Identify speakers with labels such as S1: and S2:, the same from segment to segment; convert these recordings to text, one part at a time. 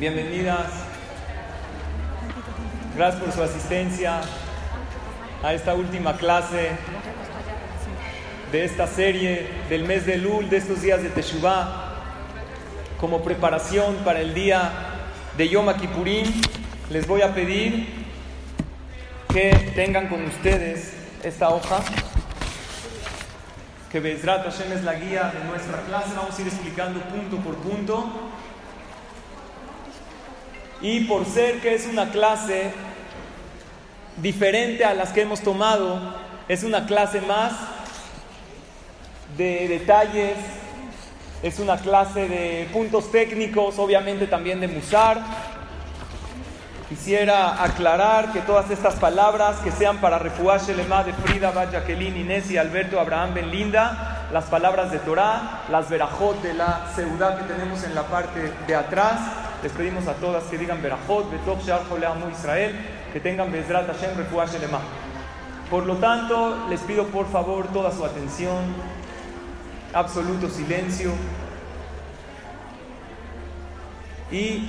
S1: Bienvenidas. Gracias por su asistencia a esta última clase de esta serie del mes de Lul, de estos días de Teshuvah, como preparación para el día de Yom Kippurim. Les voy a pedir que tengan con ustedes esta hoja, que Bezrat Hashem es la guía de nuestra clase. Vamos a ir explicando punto por punto. Y por ser que es una clase diferente a las que hemos tomado, es una clase más de detalles, es una clase de puntos técnicos, obviamente también de Musar. Quisiera aclarar que todas estas palabras que sean para Refuah Shelema de Frida, Jacqueline, Inés y Alberto Abraham Ben Linda, las palabras de Torah, las verajot de la seudá que tenemos en la parte de atrás, les pedimos a todas que digan Berajot, Betov Shear Joleamu Israel, que tengan Bezrat Hashem Refuah Shelema. Por lo tanto, les pido por favor toda su atención, absoluto silencio. Y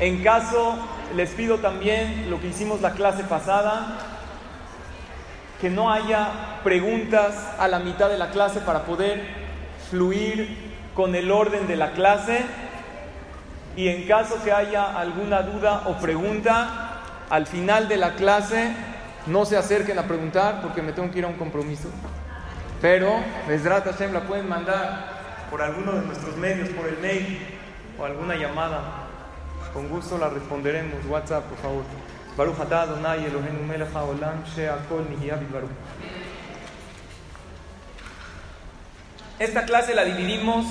S1: en caso, les pido también lo que hicimos la clase pasada, que no haya preguntas a la mitad de la clase para poder fluir con el orden de la clase y en caso que haya alguna duda o pregunta, al final de la clase no se acerquen a preguntar porque me tengo que ir a un compromiso. Pero, Besrat Hashem la pueden mandar por alguno de nuestros medios, por el mail o alguna llamada. Con gusto la responderemos. WhatsApp, por favor. Baruch atah Adonai Eloheinu melech haolam she'akol. Esta clase la dividimos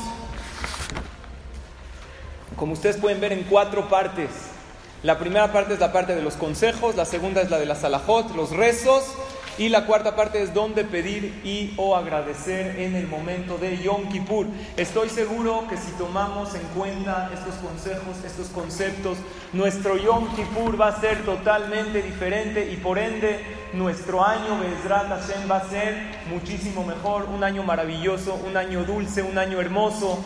S1: como ustedes pueden ver, en cuatro partes. La primera parte es la parte de los consejos, la segunda es la de la salahot, los rezos, y la cuarta parte es dónde pedir y o agradecer en el momento de Yom Kippur. Estoy seguro que si tomamos en cuenta estos consejos, estos conceptos, nuestro Yom Kippur va a ser totalmente diferente y por ende nuestro año Bezrat Hashem va a ser muchísimo mejor, un año maravilloso, un año dulce, un año hermoso,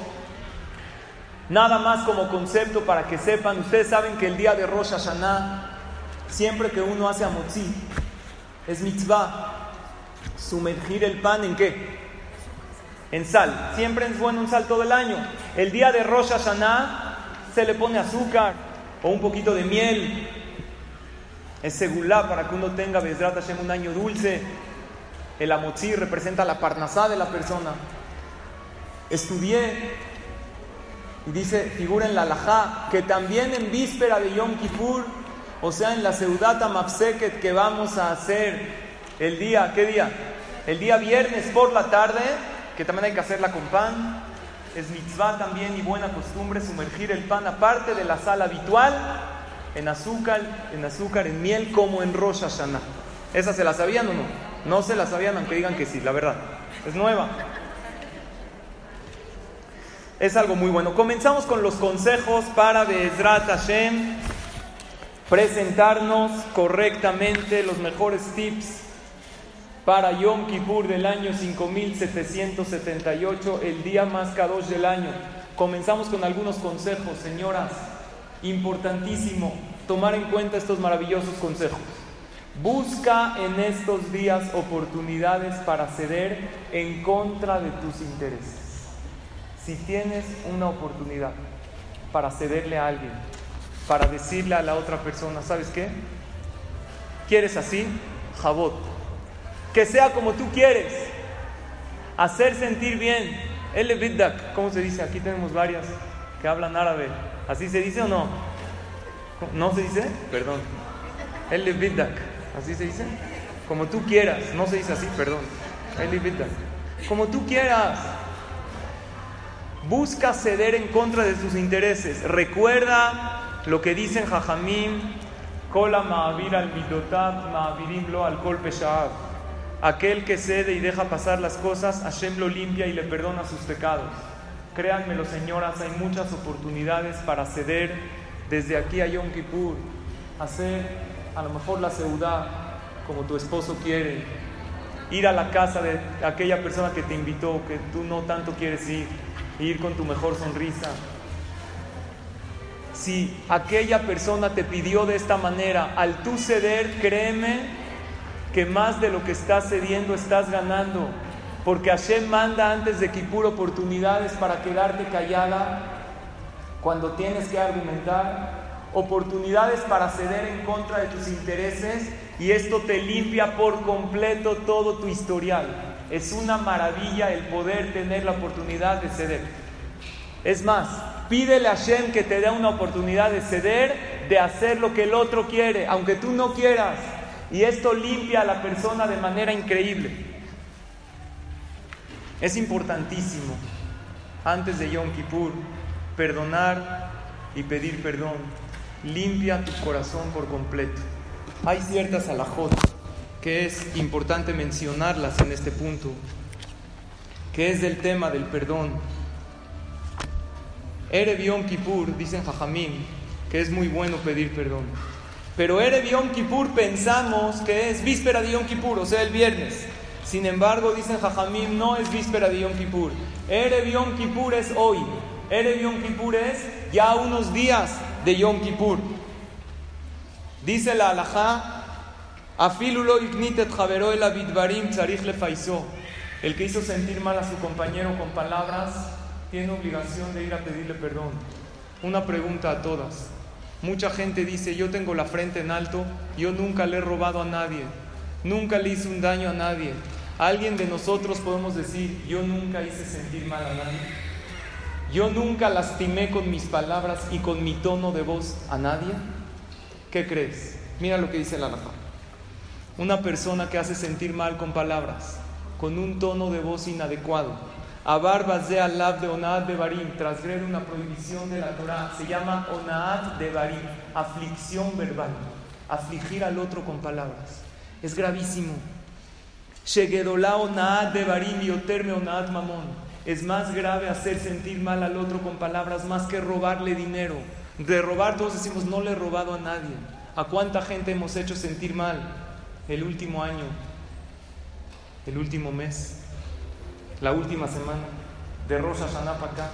S1: Nada más como concepto para que sepan, ustedes saben que el día de Rosh Hashanah, siempre que uno hace amotzi, es mitzvah, sumergir el pan en qué? En sal. Siempre es bueno un sal todo el año. El día de Rosh Hashanah se le pone azúcar o un poquito de miel. Es segulá para que uno tenga Bezrat Hashem un año dulce. El amotzi representa la parnasá de la persona. Estudié y dice, figura en la alajá, que también en víspera de Yom Kippur, o sea, en la Seudata Mapseket que vamos a hacer el día, ¿qué día? El día viernes por la tarde, que también hay que hacerla con pan. Es mitzvah también y buena costumbre sumergir el pan aparte de la sal habitual en azúcar, en azúcar, en miel, como en Rosh Hashanah. ¿Esa se la sabían o no? No se la sabían, aunque digan que sí, la verdad. Es nueva. Es algo muy bueno. Comenzamos con los consejos para Bezrat Hashem presentarnos correctamente los mejores tips para Yom Kippur del año 5778, el día más kadosh del año. Comenzamos con algunos consejos, señoras. Importantísimo tomar en cuenta estos maravillosos consejos. Busca en estos días oportunidades para ceder en contra de tus intereses. Si tienes una oportunidad para cederle a alguien, para decirle a la otra persona, ¿sabes qué? ¿Quieres así? Jabot. Que sea como tú quieres. Hacer sentir bien. El Biddak, ¿cómo se dice? Aquí tenemos varias que hablan árabe. ¿Así se dice o no? ¿No se dice? Perdón. El Biddak, ¿así se dice? Como tú quieras. No se dice así, perdón. El Biddak. Como tú quieras. Busca ceder en contra de tus intereses. Recuerda lo que dicen Jajamim, Kola Ma'avir al Midotab, Ma'avirim lo al Kol Aquel que cede y deja pasar las cosas, Hashem lo limpia y le perdona sus pecados. Créanmelo, señoras, hay muchas oportunidades para ceder desde aquí a Yom Kippur, hacer a lo mejor la seudá como tu esposo quiere, ir a la casa de aquella persona que te invitó, que tú no tanto quieres ir, ir con tu mejor sonrisa. Si aquella persona te pidió de esta manera, al tú ceder, créeme que más de lo que estás cediendo estás ganando. Porque Hashem manda antes de Kippur oportunidades para quedarte callada cuando tienes que argumentar, oportunidades para ceder en contra de tus intereses y esto te limpia por completo todo tu historial. Es una maravilla el poder tener la oportunidad de ceder. Es más, pídele a Hashem que te dé una oportunidad de ceder, de hacer lo que el otro quiere, aunque tú no quieras. Y esto limpia a la persona de manera increíble. Es importantísimo, antes de Yom Kippur, perdonar y pedir perdón. Limpia tu corazón por completo. Hay ciertas alajot que es importante mencionarlas en este punto, que es del tema del perdón. Erev Yom Kippur, dicen Jajamín, que es muy bueno pedir perdón. Pero Erev Yom Kippur pensamos que es víspera de Yom Kippur, o sea, el viernes. Sin embargo, dicen Jajamim, no es víspera de Yom Kippur. Erev Yom Kippur es hoy. Erev Yom Kippur es ya unos días de Yom Kippur. Dice la alajá, Afilulo ignitet le El que hizo sentir mal a su compañero con palabras tiene obligación de ir a pedirle perdón. Una pregunta a todas. Mucha gente dice, yo tengo la frente en alto, yo nunca le he robado a nadie, nunca le hice un daño a nadie. ¿Alguien de nosotros podemos decir, yo nunca hice sentir mal a nadie? Yo nunca lastimé con mis palabras y con mi tono de voz a nadie. ¿Qué crees? Mira lo que dice la Rafa. Una persona que hace sentir mal con palabras, con un tono de voz inadecuado, de alab de Onaat de Barim, trasgrede una prohibición de la Torah, se llama Onaat de Barim, aflicción verbal, afligir al otro con palabras. Es gravísimo. Shegedolá Onaat de Barim y Oterme Onaat Mamón. Es más grave hacer sentir mal al otro con palabras más que robarle dinero. De robar todos decimos no le he robado a nadie. ¿A cuánta gente hemos hecho sentir mal el último año, el último mes? La última semana de Rosa Sanapaka,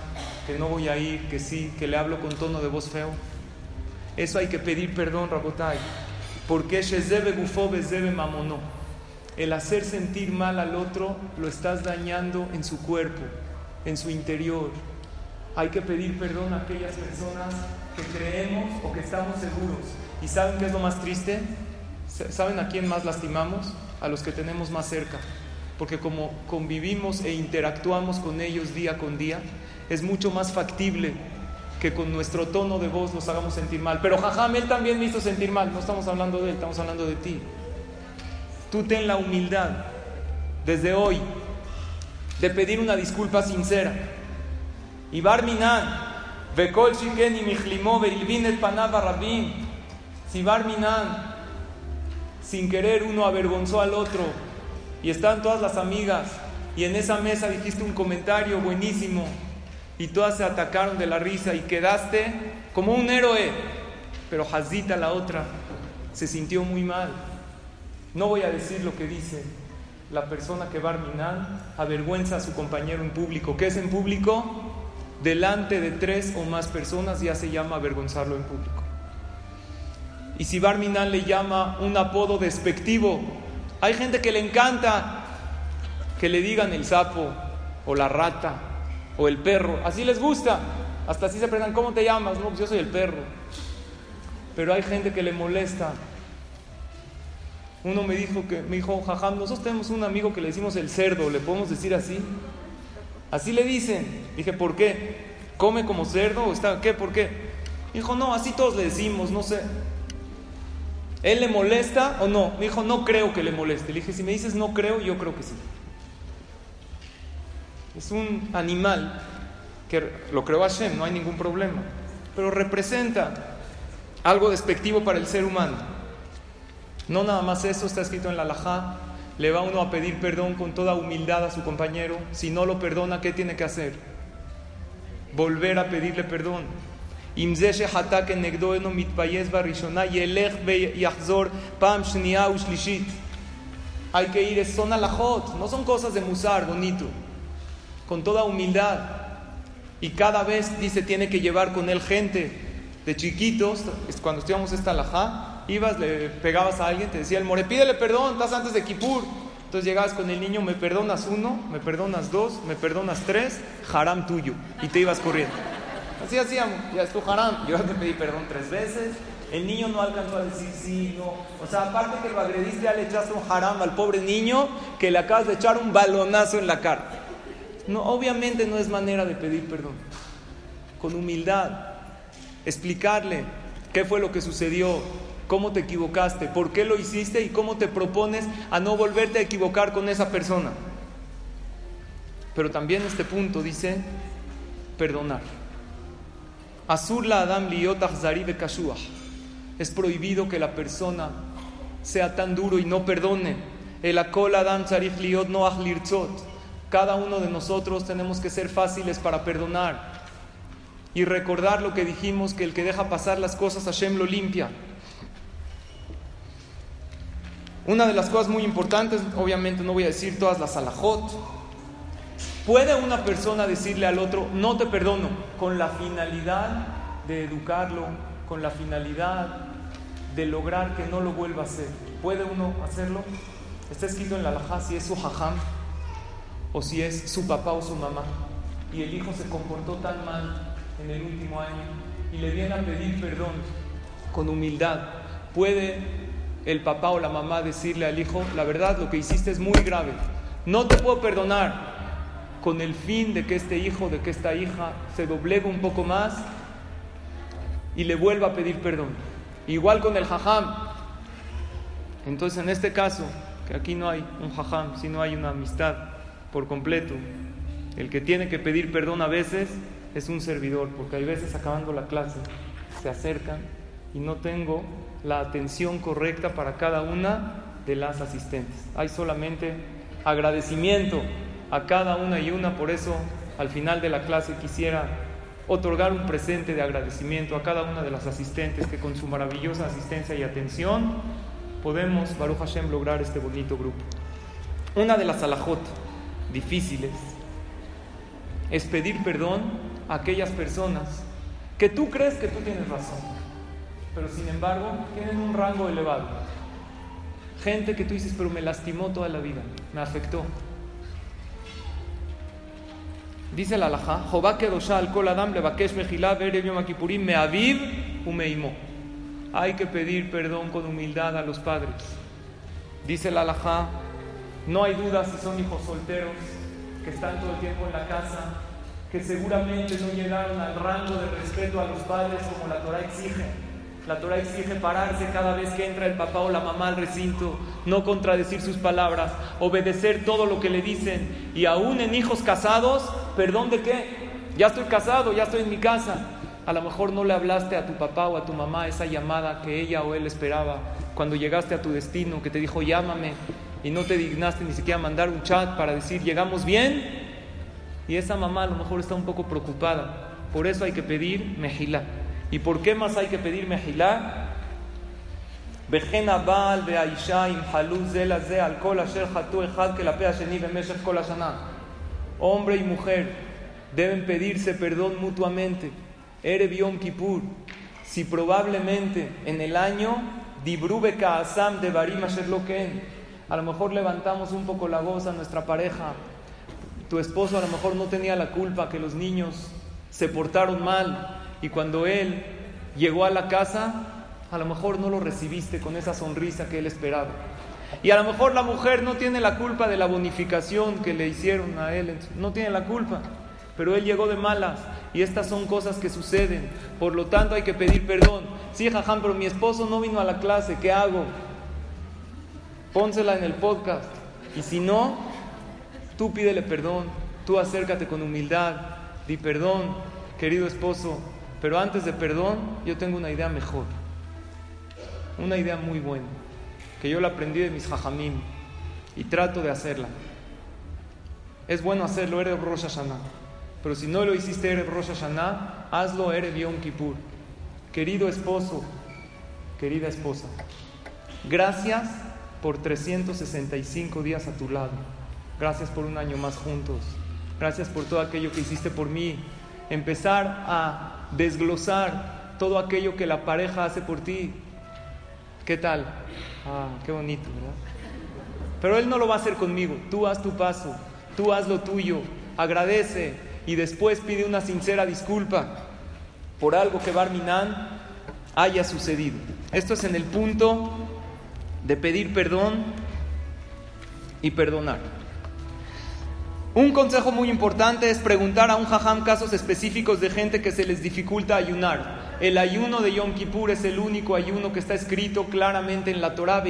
S1: que no voy a ir, que sí, que le hablo con tono de voz feo. Eso hay que pedir perdón, Rabotai, porque Shezebe Gufo Bezebe Mamono. El hacer sentir mal al otro lo estás dañando en su cuerpo, en su interior. Hay que pedir perdón a aquellas personas que creemos o que estamos seguros. ¿Y saben qué es lo más triste? ¿Saben a quién más lastimamos? A los que tenemos más cerca porque como convivimos e interactuamos con ellos día con día, es mucho más factible que con nuestro tono de voz nos hagamos sentir mal. Pero jajam, él también me hizo sentir mal, no estamos hablando de él, estamos hablando de ti. Tú ten la humildad desde hoy de pedir una disculpa sincera. Y Barminan, Bekol Shiken y Mijlimó, Panava Rabin, si Barminan, sin querer uno avergonzó al otro, y están todas las amigas y en esa mesa dijiste un comentario buenísimo y todas se atacaron de la risa y quedaste como un héroe, pero Hazita la otra se sintió muy mal. No voy a decir lo que dice la persona que va a avergüenza a su compañero en público. ¿Qué es en público? Delante de tres o más personas ya se llama avergonzarlo en público. Y si Barminan le llama un apodo despectivo, hay gente que le encanta que le digan el sapo o la rata o el perro. Así les gusta. Hasta así se preguntan, ¿cómo te llamas? No, pues yo soy el perro. Pero hay gente que le molesta. Uno me dijo que me dijo, jajam, nosotros tenemos un amigo que le decimos el cerdo, ¿le podemos decir así? Así le dicen. Dije, ¿por qué? ¿Come como cerdo está qué? ¿Por qué? Dijo, no, así todos le decimos, no sé. ¿Él le molesta o no? Me dijo, no creo que le moleste. Le dije, si me dices no creo, yo creo que sí. Es un animal que lo creó Hashem, no hay ningún problema, pero representa algo despectivo para el ser humano. No nada más eso está escrito en la Lajá, le va uno a pedir perdón con toda humildad a su compañero, si no lo perdona, ¿qué tiene que hacer? Volver a pedirle perdón. Hay que ir, son alajot, no son cosas de musar, bonito, con toda humildad. Y cada vez, dice, tiene que llevar con él gente de chiquitos, cuando estudiamos esta alajá, ibas, le pegabas a alguien, te decía el more, pídele perdón, estás antes de Kippur. Entonces llegabas con el niño, me perdonas uno, me perdonas dos, me perdonas tres, haram tuyo. Y te ibas corriendo. Así hacíamos, ya es tu haram. Yo te pedí perdón tres veces, el niño no alcanzó a decir sí, no. O sea, aparte que lo agrediste, ya le echaste un haram al pobre niño que le acabas de echar un balonazo en la cara. No, obviamente no es manera de pedir perdón. Con humildad, explicarle qué fue lo que sucedió, cómo te equivocaste, por qué lo hiciste y cómo te propones a no volverte a equivocar con esa persona. Pero también este punto dice perdonar. Azur la Adam es prohibido que la persona sea tan duro y no perdone. El akol adam tzarich liot no Cada uno de nosotros tenemos que ser fáciles para perdonar y recordar lo que dijimos, que el que deja pasar las cosas Hashem lo limpia. Una de las cosas muy importantes, obviamente no voy a decir todas las alajot, puede una persona decirle al otro, no te perdono, con la finalidad de educarlo, con la finalidad de lograr que no lo vuelva a hacer. ¿Puede uno hacerlo? Está escrito en la alajá si es su jajam o si es su papá o su mamá. Y el hijo se comportó tan mal en el último año y le viene a pedir perdón con humildad. ¿Puede el papá o la mamá decirle al hijo, la verdad, lo que hiciste es muy grave. No te puedo perdonar con el fin de que este hijo, de que esta hija se doblegue un poco más y le vuelva a pedir perdón. Igual con el jajam. Entonces, en este caso, que aquí no hay un jajam, sino hay una amistad por completo, el que tiene que pedir perdón a veces es un servidor, porque hay veces acabando la clase se acercan y no tengo la atención correcta para cada una de las asistentes. Hay solamente agradecimiento a cada una y una, por eso al final de la clase quisiera otorgar un presente de agradecimiento a cada una de las asistentes que con su maravillosa asistencia y atención podemos, Baruch Hashem, lograr este bonito grupo. Una de las alajot difíciles es pedir perdón a aquellas personas que tú crees que tú tienes razón, pero sin embargo tienen un rango elevado. Gente que tú dices, pero me lastimó toda la vida, me afectó. Dice la alajá, Jehová kedosha al kol adam levakesh mejilá berev yom umeimo. Hay que pedir perdón con humildad a los padres. Dice la alajá, no hay duda si son hijos solteros que están todo el tiempo en la casa, que seguramente no llegaron al rango de respeto a los padres como la Torah exige. La Torah exige pararse cada vez que entra el papá o la mamá al recinto, no contradecir sus palabras, obedecer todo lo que le dicen. Y aún en hijos casados, perdón de qué, ya estoy casado, ya estoy en mi casa. A lo mejor no le hablaste a tu papá o a tu mamá esa llamada que ella o él esperaba cuando llegaste a tu destino, que te dijo llámame y no te dignaste ni siquiera mandar un chat para decir llegamos bien. Y esa mamá a lo mejor está un poco preocupada. Por eso hay que pedir mejilá. ¿Y por qué más hay que pedir mejilá? Hombre y mujer deben pedirse perdón mutuamente. Ere Yom Kippur. Si probablemente en el año Dibrube Kaasam de Barim a lo mejor levantamos un poco la voz a nuestra pareja. Tu esposo a lo mejor no tenía la culpa que los niños se portaron mal y cuando él llegó a la casa, a lo mejor no lo recibiste con esa sonrisa que él esperaba. Y a lo mejor la mujer no tiene la culpa de la bonificación que le hicieron a él, no tiene la culpa, pero él llegó de malas y estas son cosas que suceden, por lo tanto hay que pedir perdón. Sí, jajam, pero mi esposo no vino a la clase, ¿qué hago? Pónsela en el podcast y si no, tú pídele perdón, tú acércate con humildad di perdón, querido esposo, pero antes de perdón yo tengo una idea mejor, una idea muy buena, que yo la aprendí de mis jajamim y trato de hacerla. Es bueno hacerlo, Erev Rosh Hashanah. Pero si no lo hiciste Erev Rosh Hashanah, hazlo Erev Yom Kippur. Querido esposo, querida esposa, gracias por 365 días a tu lado. Gracias por un año más juntos. Gracias por todo aquello que hiciste por mí. Empezar a desglosar todo aquello que la pareja hace por ti. ¿Qué tal? Ah, qué bonito, ¿verdad? Pero él no lo va a hacer conmigo. Tú haz tu paso. Tú haz lo tuyo, agradece y después pide una sincera disculpa por algo que Barminan haya sucedido. Esto es en el punto de pedir perdón y perdonar. Un consejo muy importante es preguntar a un jajam casos específicos de gente que se les dificulta ayunar. El ayuno de Yom Kippur es el único ayuno que está escrito claramente en la Torah.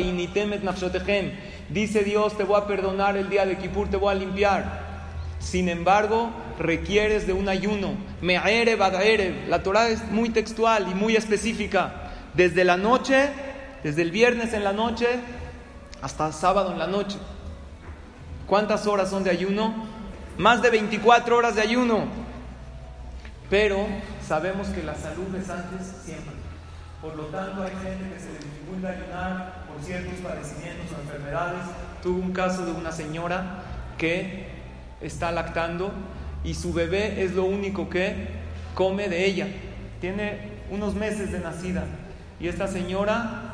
S1: Dice Dios, te voy a perdonar el día de Kippur, te voy a limpiar. Sin embargo, requieres de un ayuno. Me'erev La Torah es muy textual y muy específica. Desde la noche, desde el viernes en la noche hasta sábado en la noche. ¿Cuántas horas son de ayuno? Más de 24 horas de ayuno. Pero sabemos que la salud es antes siempre. Por lo tanto, hay gente que se le dificulta ayunar por ciertos padecimientos o enfermedades. Tuve un caso de una señora que está lactando y su bebé es lo único que come de ella. Tiene unos meses de nacida y esta señora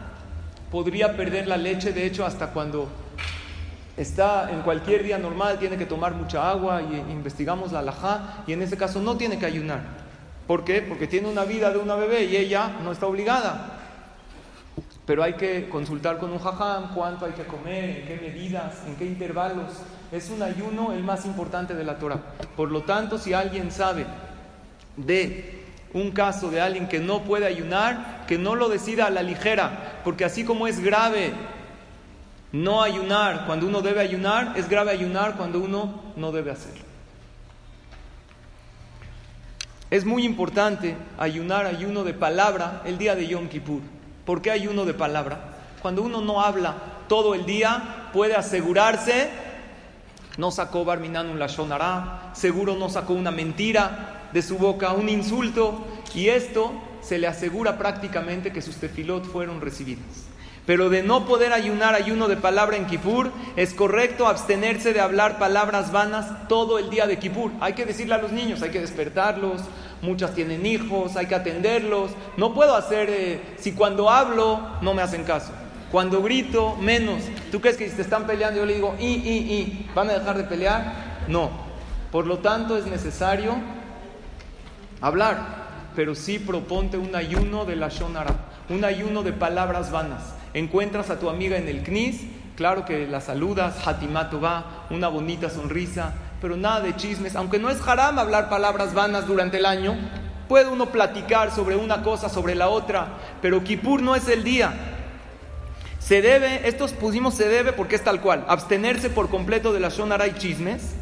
S1: podría perder la leche, de hecho, hasta cuando está en cualquier día normal, tiene que tomar mucha agua y investigamos la alajá y en ese caso no tiene que ayunar. ¿Por qué? Porque tiene una vida de una bebé y ella no está obligada pero hay que consultar con un jajam cuánto hay que comer, en qué medidas, en qué intervalos. Es un ayuno el más importante de la Torah. Por lo tanto, si alguien sabe de un caso de alguien que no puede ayunar, que no lo decida a la ligera, porque así como es grave no ayunar cuando uno debe ayunar, es grave ayunar cuando uno no debe hacerlo. Es muy importante ayunar ayuno de palabra el día de Yom Kippur. ¿Por qué ayuno de palabra? Cuando uno no habla todo el día, puede asegurarse, no sacó Barminan un lashonará, seguro no sacó una mentira de su boca, un insulto, y esto se le asegura prácticamente que sus tefilot fueron recibidos. Pero de no poder ayunar ayuno de palabra en Kippur, es correcto abstenerse de hablar palabras vanas todo el día de Kippur. Hay que decirle a los niños, hay que despertarlos, muchas tienen hijos, hay que atenderlos. No puedo hacer, eh, si cuando hablo no me hacen caso. Cuando grito, menos. ¿Tú crees que si te están peleando yo le digo, y, y, y, ¿van a dejar de pelear? No. Por lo tanto es necesario hablar, pero sí proponte un ayuno de la Shonara, un ayuno de palabras vanas encuentras a tu amiga en el CNIS, claro que la saludas, Hatimato va, una bonita sonrisa, pero nada de chismes, aunque no es haram hablar palabras vanas durante el año, puede uno platicar sobre una cosa, sobre la otra, pero Kippur no es el día. Se debe, estos pusimos se debe porque es tal cual, abstenerse por completo de la Shonara y chismes,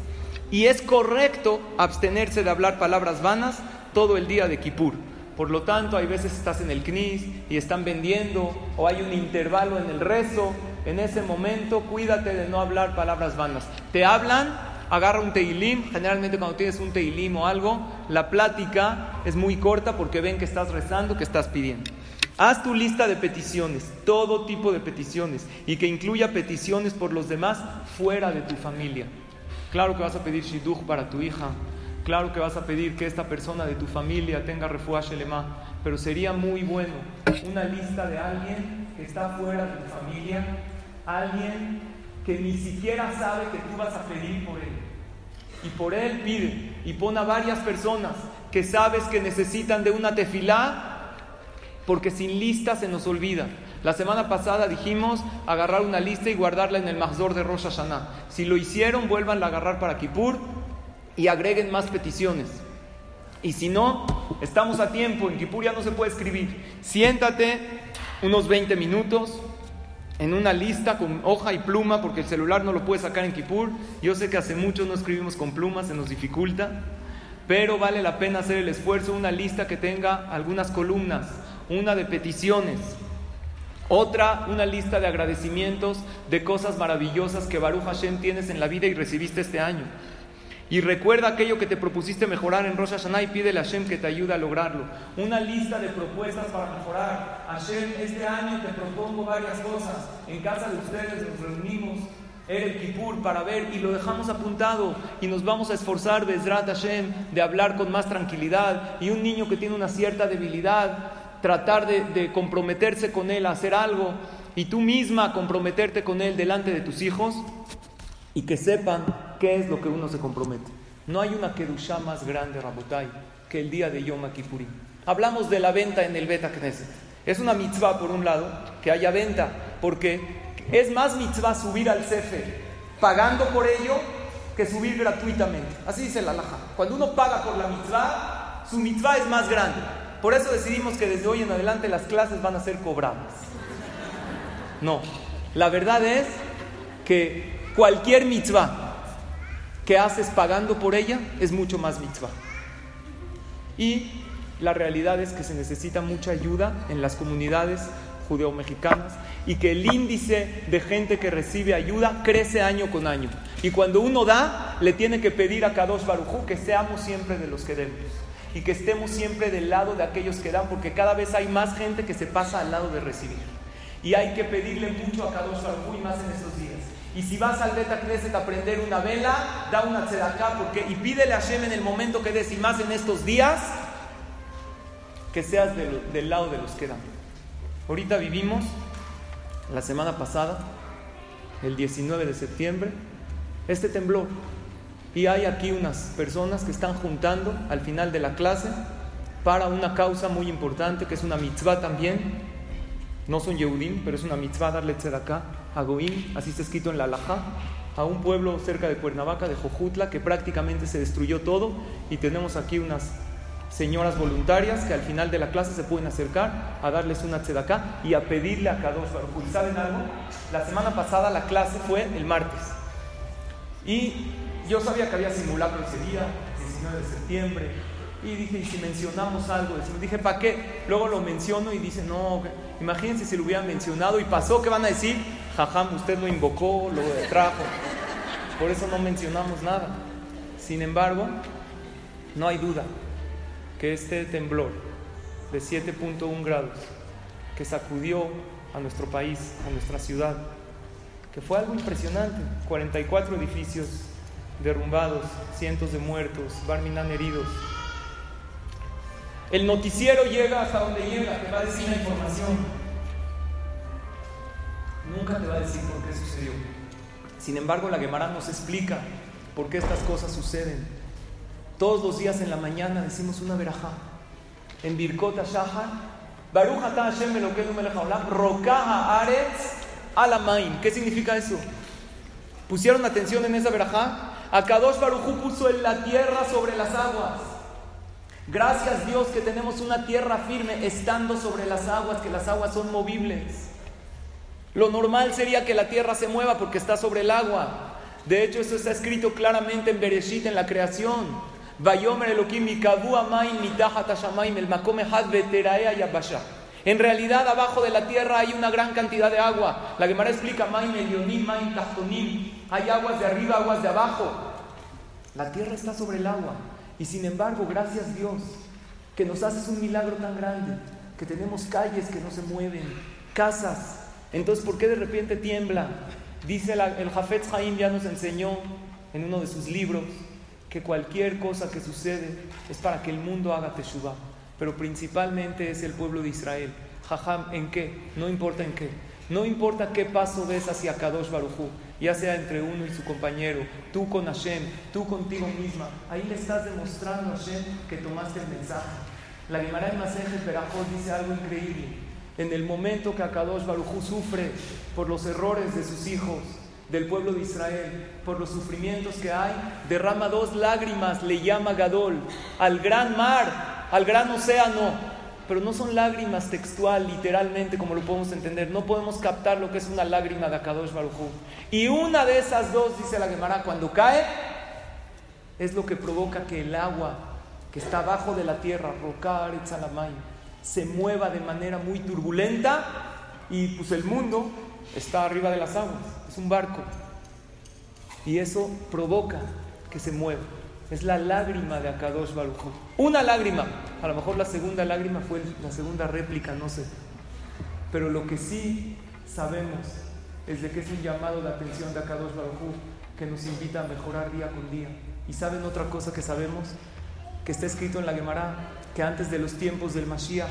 S1: y es correcto abstenerse de hablar palabras vanas todo el día de Kippur. Por lo tanto, hay veces estás en el CNIS y están vendiendo o hay un intervalo en el rezo. En ese momento, cuídate de no hablar palabras vanas. Te hablan, agarra un teilim. Generalmente cuando tienes un teilim o algo, la plática es muy corta porque ven que estás rezando, que estás pidiendo. Haz tu lista de peticiones, todo tipo de peticiones, y que incluya peticiones por los demás fuera de tu familia. Claro que vas a pedir shidduch para tu hija, Claro que vas a pedir que esta persona de tu familia tenga refuaje lema, pero sería muy bueno una lista de alguien que está fuera de tu familia, alguien que ni siquiera sabe que tú vas a pedir por él. Y por él pide y pon a varias personas que sabes que necesitan de una tefilá, porque sin lista se nos olvida. La semana pasada dijimos agarrar una lista y guardarla en el Mahzor de Rosh Hashanah. Si lo hicieron, vuelvan a agarrar para Kippur y agreguen más peticiones. Y si no, estamos a tiempo, en Kipur ya no se puede escribir. Siéntate unos 20 minutos en una lista con hoja y pluma, porque el celular no lo puede sacar en Kipur. Yo sé que hace mucho no escribimos con plumas, se nos dificulta. pero vale la pena hacer el esfuerzo, una lista que tenga algunas columnas, una de peticiones, otra, una lista de agradecimientos de cosas maravillosas que Baruch Hashem tienes en la vida y recibiste este año. Y recuerda aquello que te propusiste mejorar en Rosh Hashanah y pídele a Hashem que te ayude a lograrlo. Una lista de propuestas para mejorar. Hashem, este año te propongo varias cosas. En casa de ustedes nos reunimos el Kippur para ver y lo dejamos apuntado y nos vamos a esforzar, Bezrat Hashem, de hablar con más tranquilidad. Y un niño que tiene una cierta debilidad, tratar de, de comprometerse con él a hacer algo y tú misma comprometerte con él delante de tus hijos y que sepan qué es lo que uno se compromete. No hay una Kedushá más grande, Rabotai, que el día de Yom Kippurim. Hablamos de la venta en el Beta Knesset. Es una mitzvah, por un lado, que haya venta, porque es más mitzvah subir al Sefer pagando por ello que subir gratuitamente. Así dice la Laja. Cuando uno paga por la mitzvah, su mitzvah es más grande. Por eso decidimos que desde hoy en adelante las clases van a ser cobradas. No, la verdad es que cualquier mitzvah que haces pagando por ella es mucho más mitzvah. Y la realidad es que se necesita mucha ayuda en las comunidades judeo-mexicanas y que el índice de gente que recibe ayuda crece año con año. Y cuando uno da, le tiene que pedir a Kadosh Barujú que seamos siempre de los que demos y que estemos siempre del lado de aquellos que dan, porque cada vez hay más gente que se pasa al lado de recibir. Y hay que pedirle mucho a Kadosh Barujú y más en estos días. Y si vas al Beta Knesset a prender una vela, da una tzedakah porque y pídele a Hashem en el momento que des y más en estos días que seas del, lado de los que dan. Ahorita vivimos la semana pasada, el 19 de septiembre, este temblor. Y hay aquí unas personas que están juntando al final de la clase para una causa muy importante, que es una mitzvah también. No son Yehudim, pero es una mitzvah darle tzedakah a así está escrito en la Alajá, a un pueblo cerca de Cuernavaca, de Jojutla, que prácticamente se destruyó todo. Y tenemos aquí unas señoras voluntarias que al final de la clase se pueden acercar a darles una tzedakah y a pedirle a Kadosh Baruj ¿Y saben algo? La semana pasada la clase fue el martes. Y yo sabía que había simulacro ese día, 19 de septiembre. Y dije, ¿y si mencionamos algo? Dije, ¿para qué? Luego lo menciono y dice, no, imagínense si lo hubieran mencionado y pasó, ¿qué van a decir? Jajam, usted lo invocó, lo trajo. Por eso no mencionamos nada. Sin embargo, no hay duda que este temblor de 7.1 grados que sacudió a nuestro país, a nuestra ciudad, que fue algo impresionante, 44 edificios derrumbados, cientos de muertos, Barminan heridos. El noticiero llega hasta donde llega, te va a decir la información. Nunca te va a decir por qué sucedió. Sin embargo, la Gemara nos explica por qué estas cosas suceden. Todos los días en la mañana decimos una verajá. En Birkota Shahar, Baruch Hashem Rokaha Aretz Alamain. ¿Qué significa eso? ¿Pusieron atención en esa verajá? Akadosh Baruchu puso en la tierra sobre las aguas. Gracias Dios que tenemos una tierra firme estando sobre las aguas, que las aguas son movibles. Lo normal sería que la tierra se mueva porque está sobre el agua. De hecho, eso está escrito claramente en Bereshit, en la creación. En realidad, abajo de la tierra hay una gran cantidad de agua. La Gemara explica: Hay aguas de arriba, aguas de abajo. La tierra está sobre el agua. Y sin embargo, gracias Dios, que nos haces un milagro tan grande, que tenemos calles que no se mueven, casas. Entonces, ¿por qué de repente tiembla? Dice el Jafetz Haim, ya nos enseñó en uno de sus libros que cualquier cosa que sucede es para que el mundo haga teshuva, pero principalmente es el pueblo de Israel. Jajam, ¿en qué? No importa en qué. No importa qué paso des hacia Kadosh Barujú, ya sea entre uno y su compañero, tú con Hashem, tú contigo misma. Ahí le estás demostrando a Hashem que tomaste el mensaje. La Gemara en Masejet Berajot dice algo increíble. En el momento que Akadosh Barujú sufre por los errores de sus hijos, del pueblo de Israel, por los sufrimientos que hay, derrama dos lágrimas, le llama Gadol, al gran mar, al gran océano, pero no son lágrimas textual, literalmente, como lo podemos entender. No podemos captar lo que es una lágrima de Akadosh Barujú. Y una de esas dos, dice la Gemara, cuando cae, es lo que provoca que el agua que está abajo de la tierra, Rocar Etzalamay, se mueva de manera muy turbulenta y pues el mundo está arriba de las aguas, es un barco. Y eso provoca que se mueva. Es la lágrima de Akadosh Baruj Una lágrima. A lo mejor la segunda lágrima fue la segunda réplica, no sé. Pero lo que sí sabemos es de que es un llamado de atención de Akadosh Baruj que nos invita a mejorar día con día. ¿Y saben otra cosa que sabemos? Que está escrito en la Gemara que antes de los tiempos del Mashiach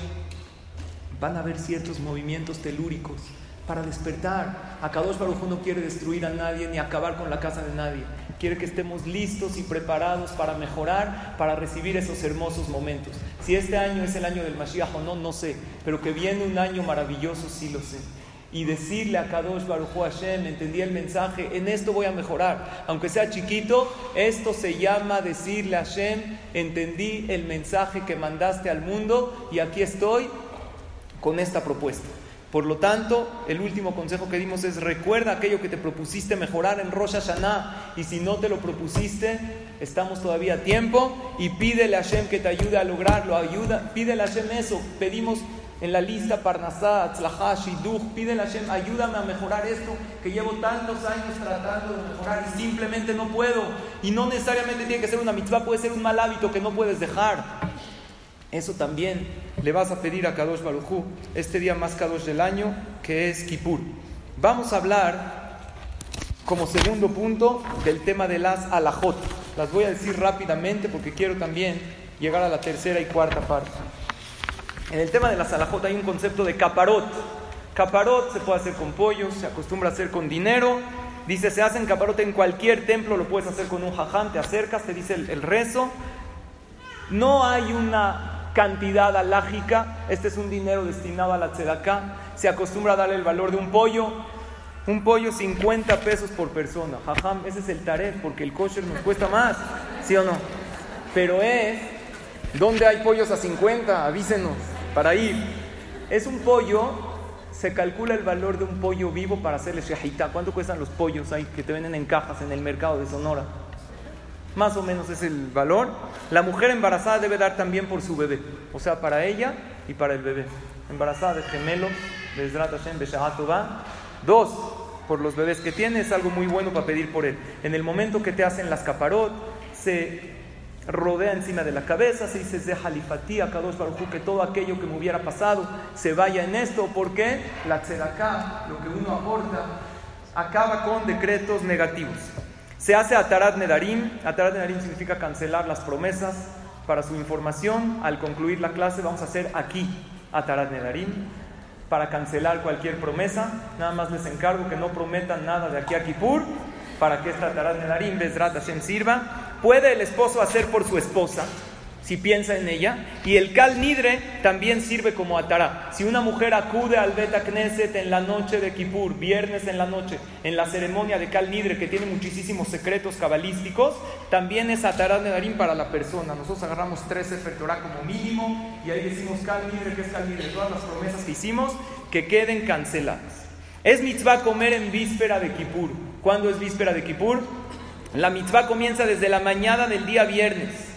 S1: van a haber ciertos movimientos telúricos para despertar. Akadosh Baruj no quiere destruir a nadie ni acabar con la casa de nadie. Quiere que estemos listos y preparados para mejorar, para recibir esos hermosos momentos. Si este año es el año del Mashiach o no, no sé, pero que viene un año maravilloso, sí lo sé. Y decirle a Kadosh Baruj Hashem, entendí el mensaje, en esto voy a mejorar. Aunque sea chiquito, esto se llama decirle a Hashem, entendí el mensaje que mandaste al mundo y aquí estoy con esta propuesta. Por lo tanto, el último consejo que dimos es recuerda aquello que te propusiste mejorar en Rosh Hashanah y si no te lo propusiste, estamos todavía a tiempo y pídele a Hashem que te ayude a lograrlo, ayuda, pídele a Hashem eso, pedimos en la lista Parnasá, Atzlahá, Shidduch, pídele a Hashem, ayúdame a mejorar esto que llevo tantos años tratando de mejorar y simplemente no puedo y no necesariamente tiene que ser una mitzvah, puede ser un mal hábito que no puedes dejar. Eso también le vas a pedir a Kadosh Barujú este día más Kadosh del año, que es Kippur. Vamos a hablar como segundo punto del tema de las alajot. Las voy a decir rápidamente porque quiero también llegar a la tercera y cuarta parte. En el tema de las alajot hay un concepto de caparot. Caparot se puede hacer con pollo, se acostumbra a hacer con dinero. Dice, se hace en caparot en cualquier templo, lo puedes hacer con un jaján, te acercas, te dice el rezo. No hay una cantidad alágica, este es un dinero destinado a la tzedaká, se acostumbra a darle el valor de un pollo, un pollo 50 pesos por persona, jajam, ese es el taref, porque el kosher nos cuesta más, ¿sí o no? Pero es, ¿dónde hay pollos a 50? Avísenos, para ir. Es un pollo, se calcula el valor de un pollo vivo para hacerle shahita. ¿Cuánto cuestan los pollos ahí que te venden en cajas en el mercado de Sonora? Más o menos es el valor. La mujer embarazada debe dar también por su bebé, o sea, para ella y para el bebé. Embarazada de gemelo, dos por los bebés que tiene, es algo muy bueno para pedir por él. En el momento que te hacen las caparot, se rodea encima de la cabeza, se dice de halifatía, Kadosh Baruj que todo aquello que me hubiera pasado se vaya en esto, porque la tzedakah, lo que uno aporta, acaba con decretos negativos. Se hace Atarat Nedarim. Atarat Nedarim significa cancelar las promesas. Para su información, al concluir la clase vamos a hacer aquí Atarat Nedarim para cancelar cualquier promesa. Nada más les encargo que no prometan nada de aquí a Kippur para que esta Atarat Nedarim, Bezrat Hashem, sirva. Puede el esposo hacer por su esposa si piensa en ella. Y el Kal Nidre también sirve como atará. Si una mujer acude al Beta Knesset en la noche de Kippur, viernes en la noche, en la ceremonia de Kal Nidre, que tiene muchísimos secretos cabalísticos, también es atará Nedarim para la persona. Nosotros agarramos tres Sefer como mínimo y ahí decimos Kal Nidre, que es Kal Nidre, todas las promesas que hicimos que queden canceladas. Es mitzvah comer en víspera de Kippur. ¿Cuándo es víspera de Kippur? La mitzvah comienza desde la mañana del día viernes.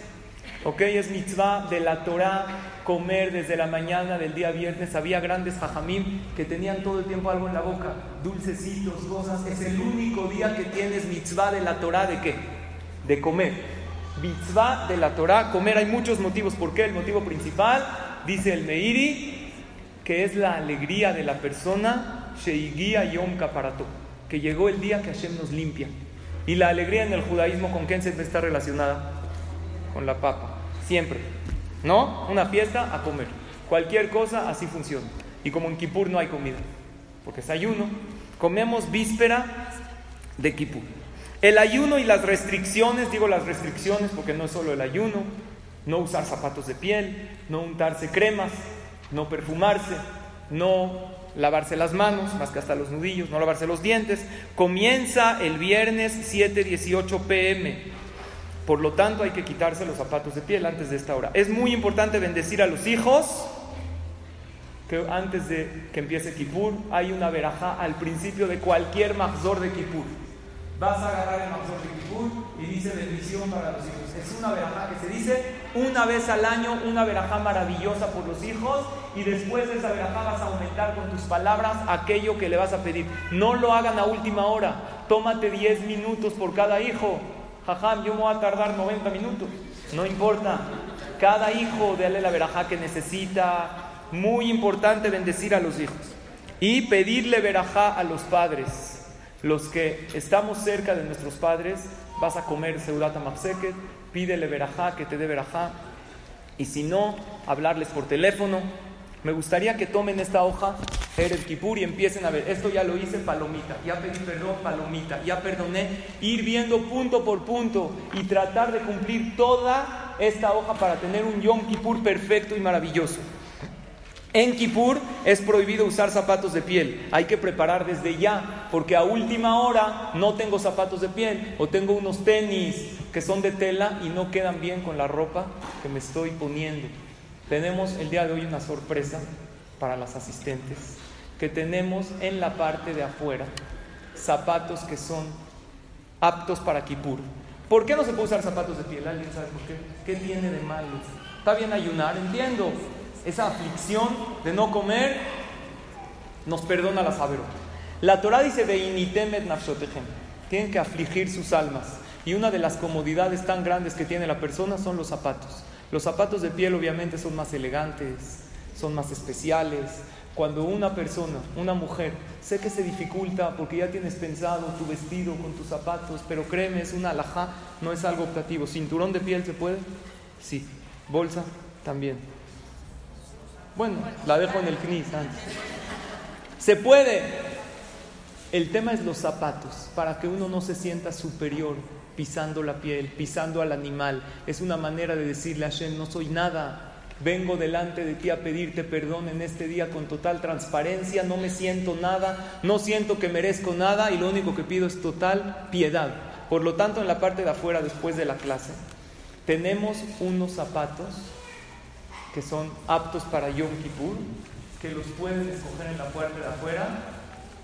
S1: Ok, es mitzvah de la Torah comer desde la mañana del día viernes. Había grandes jajamim que tenían todo el tiempo algo en la boca, dulcecitos, cosas. Es el único día que tienes mitzvah de la Torah de qué? De comer. Mitzvah de la Torah, comer. Hay muchos motivos. ¿Por qué? El motivo principal, dice el Meiri, que es la alegría de la persona, Sheigia Yom Kaparato, que llegó el día que Hashem nos limpia. Y la alegría en el judaísmo, ¿con quién se está relacionada? Con la papa, siempre. ¿No? Una fiesta a comer. Cualquier cosa así funciona. Y como en Kippur no hay comida, porque es ayuno, comemos víspera de Kippur. El ayuno y las restricciones, digo las restricciones porque no es solo el ayuno, no usar zapatos de piel, no untarse cremas, no perfumarse, no lavarse las manos, más que hasta los nudillos, no lavarse los dientes. Comienza el viernes 7:18 pm. Por lo tanto, hay que quitarse los zapatos de piel antes de esta hora. Es muy importante bendecir a los hijos, que antes de que empiece Kippur, hay una verajá al principio de cualquier mahzor de Kippur. Vas a agarrar el mahzor de Kippur y dice bendición para los hijos. Es una verajá que se dice una vez al año una verajá maravillosa por los hijos y después de esa verajá vas a aumentar con tus palabras aquello que le vas a pedir. No lo hagan a última hora, tómate 10 minutos por cada hijo. Jajam, yo me voy a tardar 90 minutos, no importa. Cada hijo, dale la verajá que necesita. Muy importante bendecir a los hijos y pedirle verajá a los padres. Los que estamos cerca de nuestros padres, vas a comer seudata mafseket, pídele verajá, que te dé verajá. Y si no, hablarles por teléfono. Me gustaría que tomen esta hoja, Erev Kipur, y empiecen a ver. Esto ya lo hice, palomita. Ya pedí perdón, palomita. Ya perdoné. Ir viendo punto por punto y tratar de cumplir toda esta hoja para tener un Yom Kippur perfecto y maravilloso. En Kippur es prohibido usar zapatos de piel. Hay que preparar desde ya, porque a última hora no tengo zapatos de piel o tengo unos tenis que son de tela y no quedan bien con la ropa que me estoy poniendo. Tenemos el día de hoy una sorpresa para las asistentes, que tenemos en la parte de afuera zapatos que son aptos para Kippur. ¿Por qué no se puede usar zapatos de piel? ¿Alguien sabe por qué? ¿Qué tiene de malo? Está bien ayunar, entiendo esa aflicción de no comer, nos perdona la sabero. La Torah dice, tienen que afligir sus almas. Y una de las comodidades tan grandes que tiene la persona son los zapatos. Los zapatos de piel obviamente son más elegantes, son más especiales. Cuando una persona, una mujer, sé que se dificulta porque ya tienes pensado tu vestido con tus zapatos, pero créeme, es una alajá, no es algo optativo. ¿Cinturón de piel se puede? Sí. ¿Bolsa? También. Bueno, la dejo en el knis Se puede. El tema es los zapatos, para que uno no se sienta superior pisando la piel, pisando al animal. Es una manera de decirle a Hashem, no soy nada, vengo delante de ti a pedirte perdón en este día con total transparencia, no me siento nada, no siento que merezco nada y lo único que pido es total piedad. Por lo tanto, en la parte de afuera, después de la clase, tenemos unos zapatos que son aptos para Yom Kippur, que los pueden escoger en la puerta de afuera.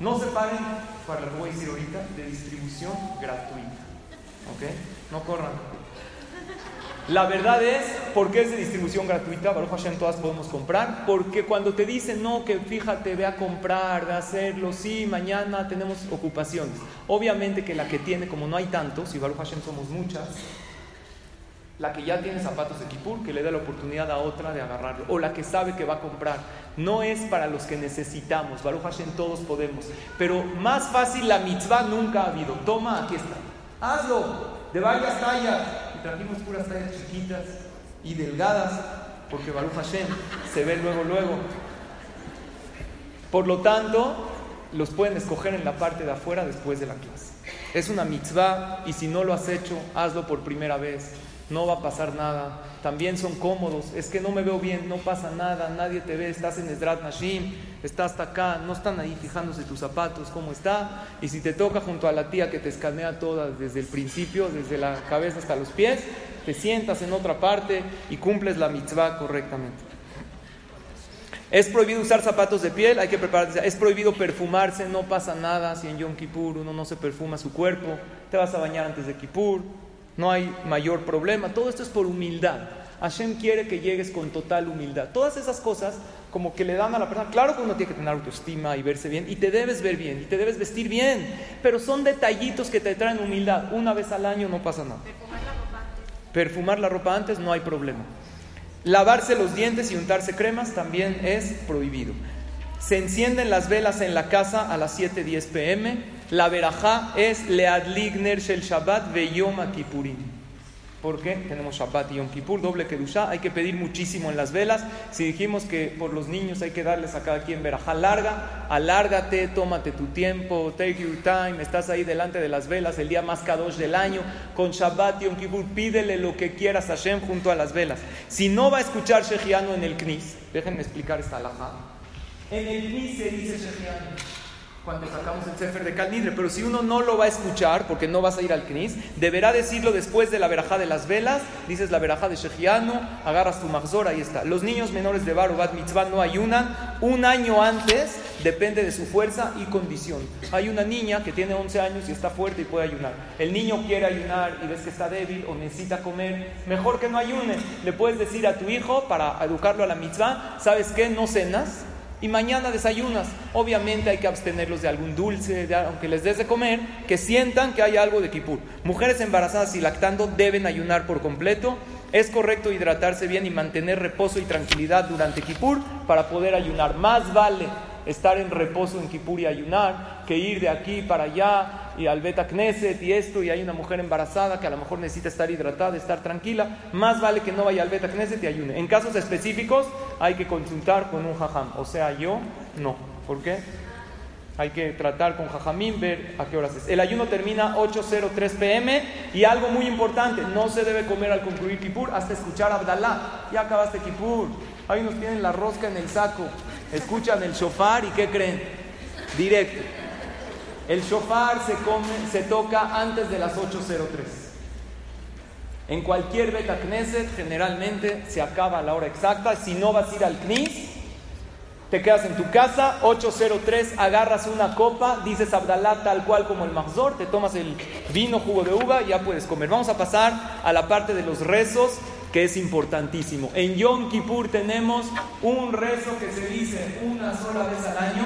S1: No se paguen, para lo que voy a decir ahorita, de distribución gratuita. ¿Ok? No corran. La verdad es, ¿por qué es de distribución gratuita? Baruch Hashem todas podemos comprar. Porque cuando te dicen, no, que fíjate, ve a comprar, ve a hacerlo, sí, mañana tenemos ocupaciones. Obviamente que la que tiene, como no hay tantos, y Baruch Hashem somos muchas, la que ya tiene zapatos de Kipur, que le da la oportunidad a otra de agarrarlo, o la que sabe que va a comprar. No es para los que necesitamos, Baruch Hashem todos podemos, pero más fácil la mitzvah nunca ha habido. Toma, aquí está, hazlo, de varias tallas. Y trajimos puras tallas chiquitas y delgadas, porque Baruch Hashem se ve luego, luego. Por lo tanto, los pueden escoger en la parte de afuera después de la clase. Es una mitzvah y si no lo has hecho, hazlo por primera vez no va a pasar nada. También son cómodos, es que no me veo bien, no pasa nada, nadie te ve, estás en Esdrat Nashim, estás hasta acá, no están ahí fijándose tus zapatos, cómo está. Y si te toca junto a la tía que te escanea toda desde el principio, desde la cabeza hasta los pies, te sientas en otra parte y cumples la mitzvah correctamente. Es prohibido usar zapatos de piel, hay que prepararse. Es prohibido perfumarse, no pasa nada si en Yom Kippur uno no se perfuma su cuerpo. Te vas a bañar antes de Kippur, no hay mayor problema. Todo esto es por humildad. Hashem quiere que llegues con total humildad. Todas esas cosas como que le dan a la persona, claro que uno tiene que tener autoestima y verse bien, y te debes ver bien, y te debes vestir bien, pero son detallitos que te traen humildad. Una vez al año no pasa nada. Perfumar la ropa antes, Perfumar la ropa antes no hay problema. Lavarse los dientes y untarse cremas también es prohibido. Se encienden las velas en la casa a las 7:10 pm. La verajá es Leadligner Shel Shabbat Yom Kippurim. ¿Por qué? Tenemos Shabbat y Yom Kippur, doble Kedushá. Hay que pedir muchísimo en las velas. Si dijimos que por los niños hay que darles a cada quien verajá larga, alárgate, tómate tu tiempo, take your time. Estás ahí delante de las velas, el día más kadosh del año. Con Shabbat y Yom Kippur, pídele lo que quieras a Hashem junto a las velas. Si no va a escuchar Shejiano en el Knis, déjenme explicar esta alajá. En el Knis se dice Shejiano cuando sacamos el Sefer de Calnidre, pero si uno no lo va a escuchar, porque no vas a ir al Knis, deberá decirlo después de la verajá de las velas, dices la verajá de Shejiano, agarras tu magzor, ahí está. Los niños menores de Bar Bat Mitzvah no ayunan un año antes depende de su fuerza y condición. Hay una niña que tiene 11 años y está fuerte y puede ayunar. El niño quiere ayunar y ves que está débil o necesita comer, mejor que no ayune. Le puedes decir a tu hijo para educarlo a la mitzvah, ¿sabes qué? No cenas y mañana desayunas. Obviamente hay que abstenerlos de algún dulce, aunque les des de comer, que sientan que hay algo de kipur. Mujeres embarazadas y lactando deben ayunar por completo. Es correcto hidratarse bien y mantener reposo y tranquilidad durante kipur para poder ayunar. Más vale estar en reposo en Kipur y ayunar, que ir de aquí para allá y al Beta Knesset y esto, y hay una mujer embarazada que a lo mejor necesita estar hidratada, estar tranquila, más vale que no vaya al Beta Knesset y ayune. En casos específicos hay que consultar con un jajam, o sea, yo no. ¿Por qué? Hay que tratar con jajamín, ver a qué horas es. El ayuno termina 8.03 pm y algo muy importante, no se debe comer al concluir Kipur hasta escuchar Abdalá. Ya acabaste Kipur. Ahí nos tienen la rosca en el saco escuchan el shofar y ¿qué creen? Directo. El shofar se, come, se toca antes de las 8.03. En cualquier Beta Knesset generalmente se acaba a la hora exacta. Si no vas a ir al Knis, te quedas en tu casa, 803, agarras una copa, dices Abdalá tal cual como el Mahzor, te tomas el vino, jugo de uva y ya puedes comer. Vamos a pasar a la parte de los rezos que es importantísimo. En Yom Kippur tenemos un rezo que se dice una sola vez al año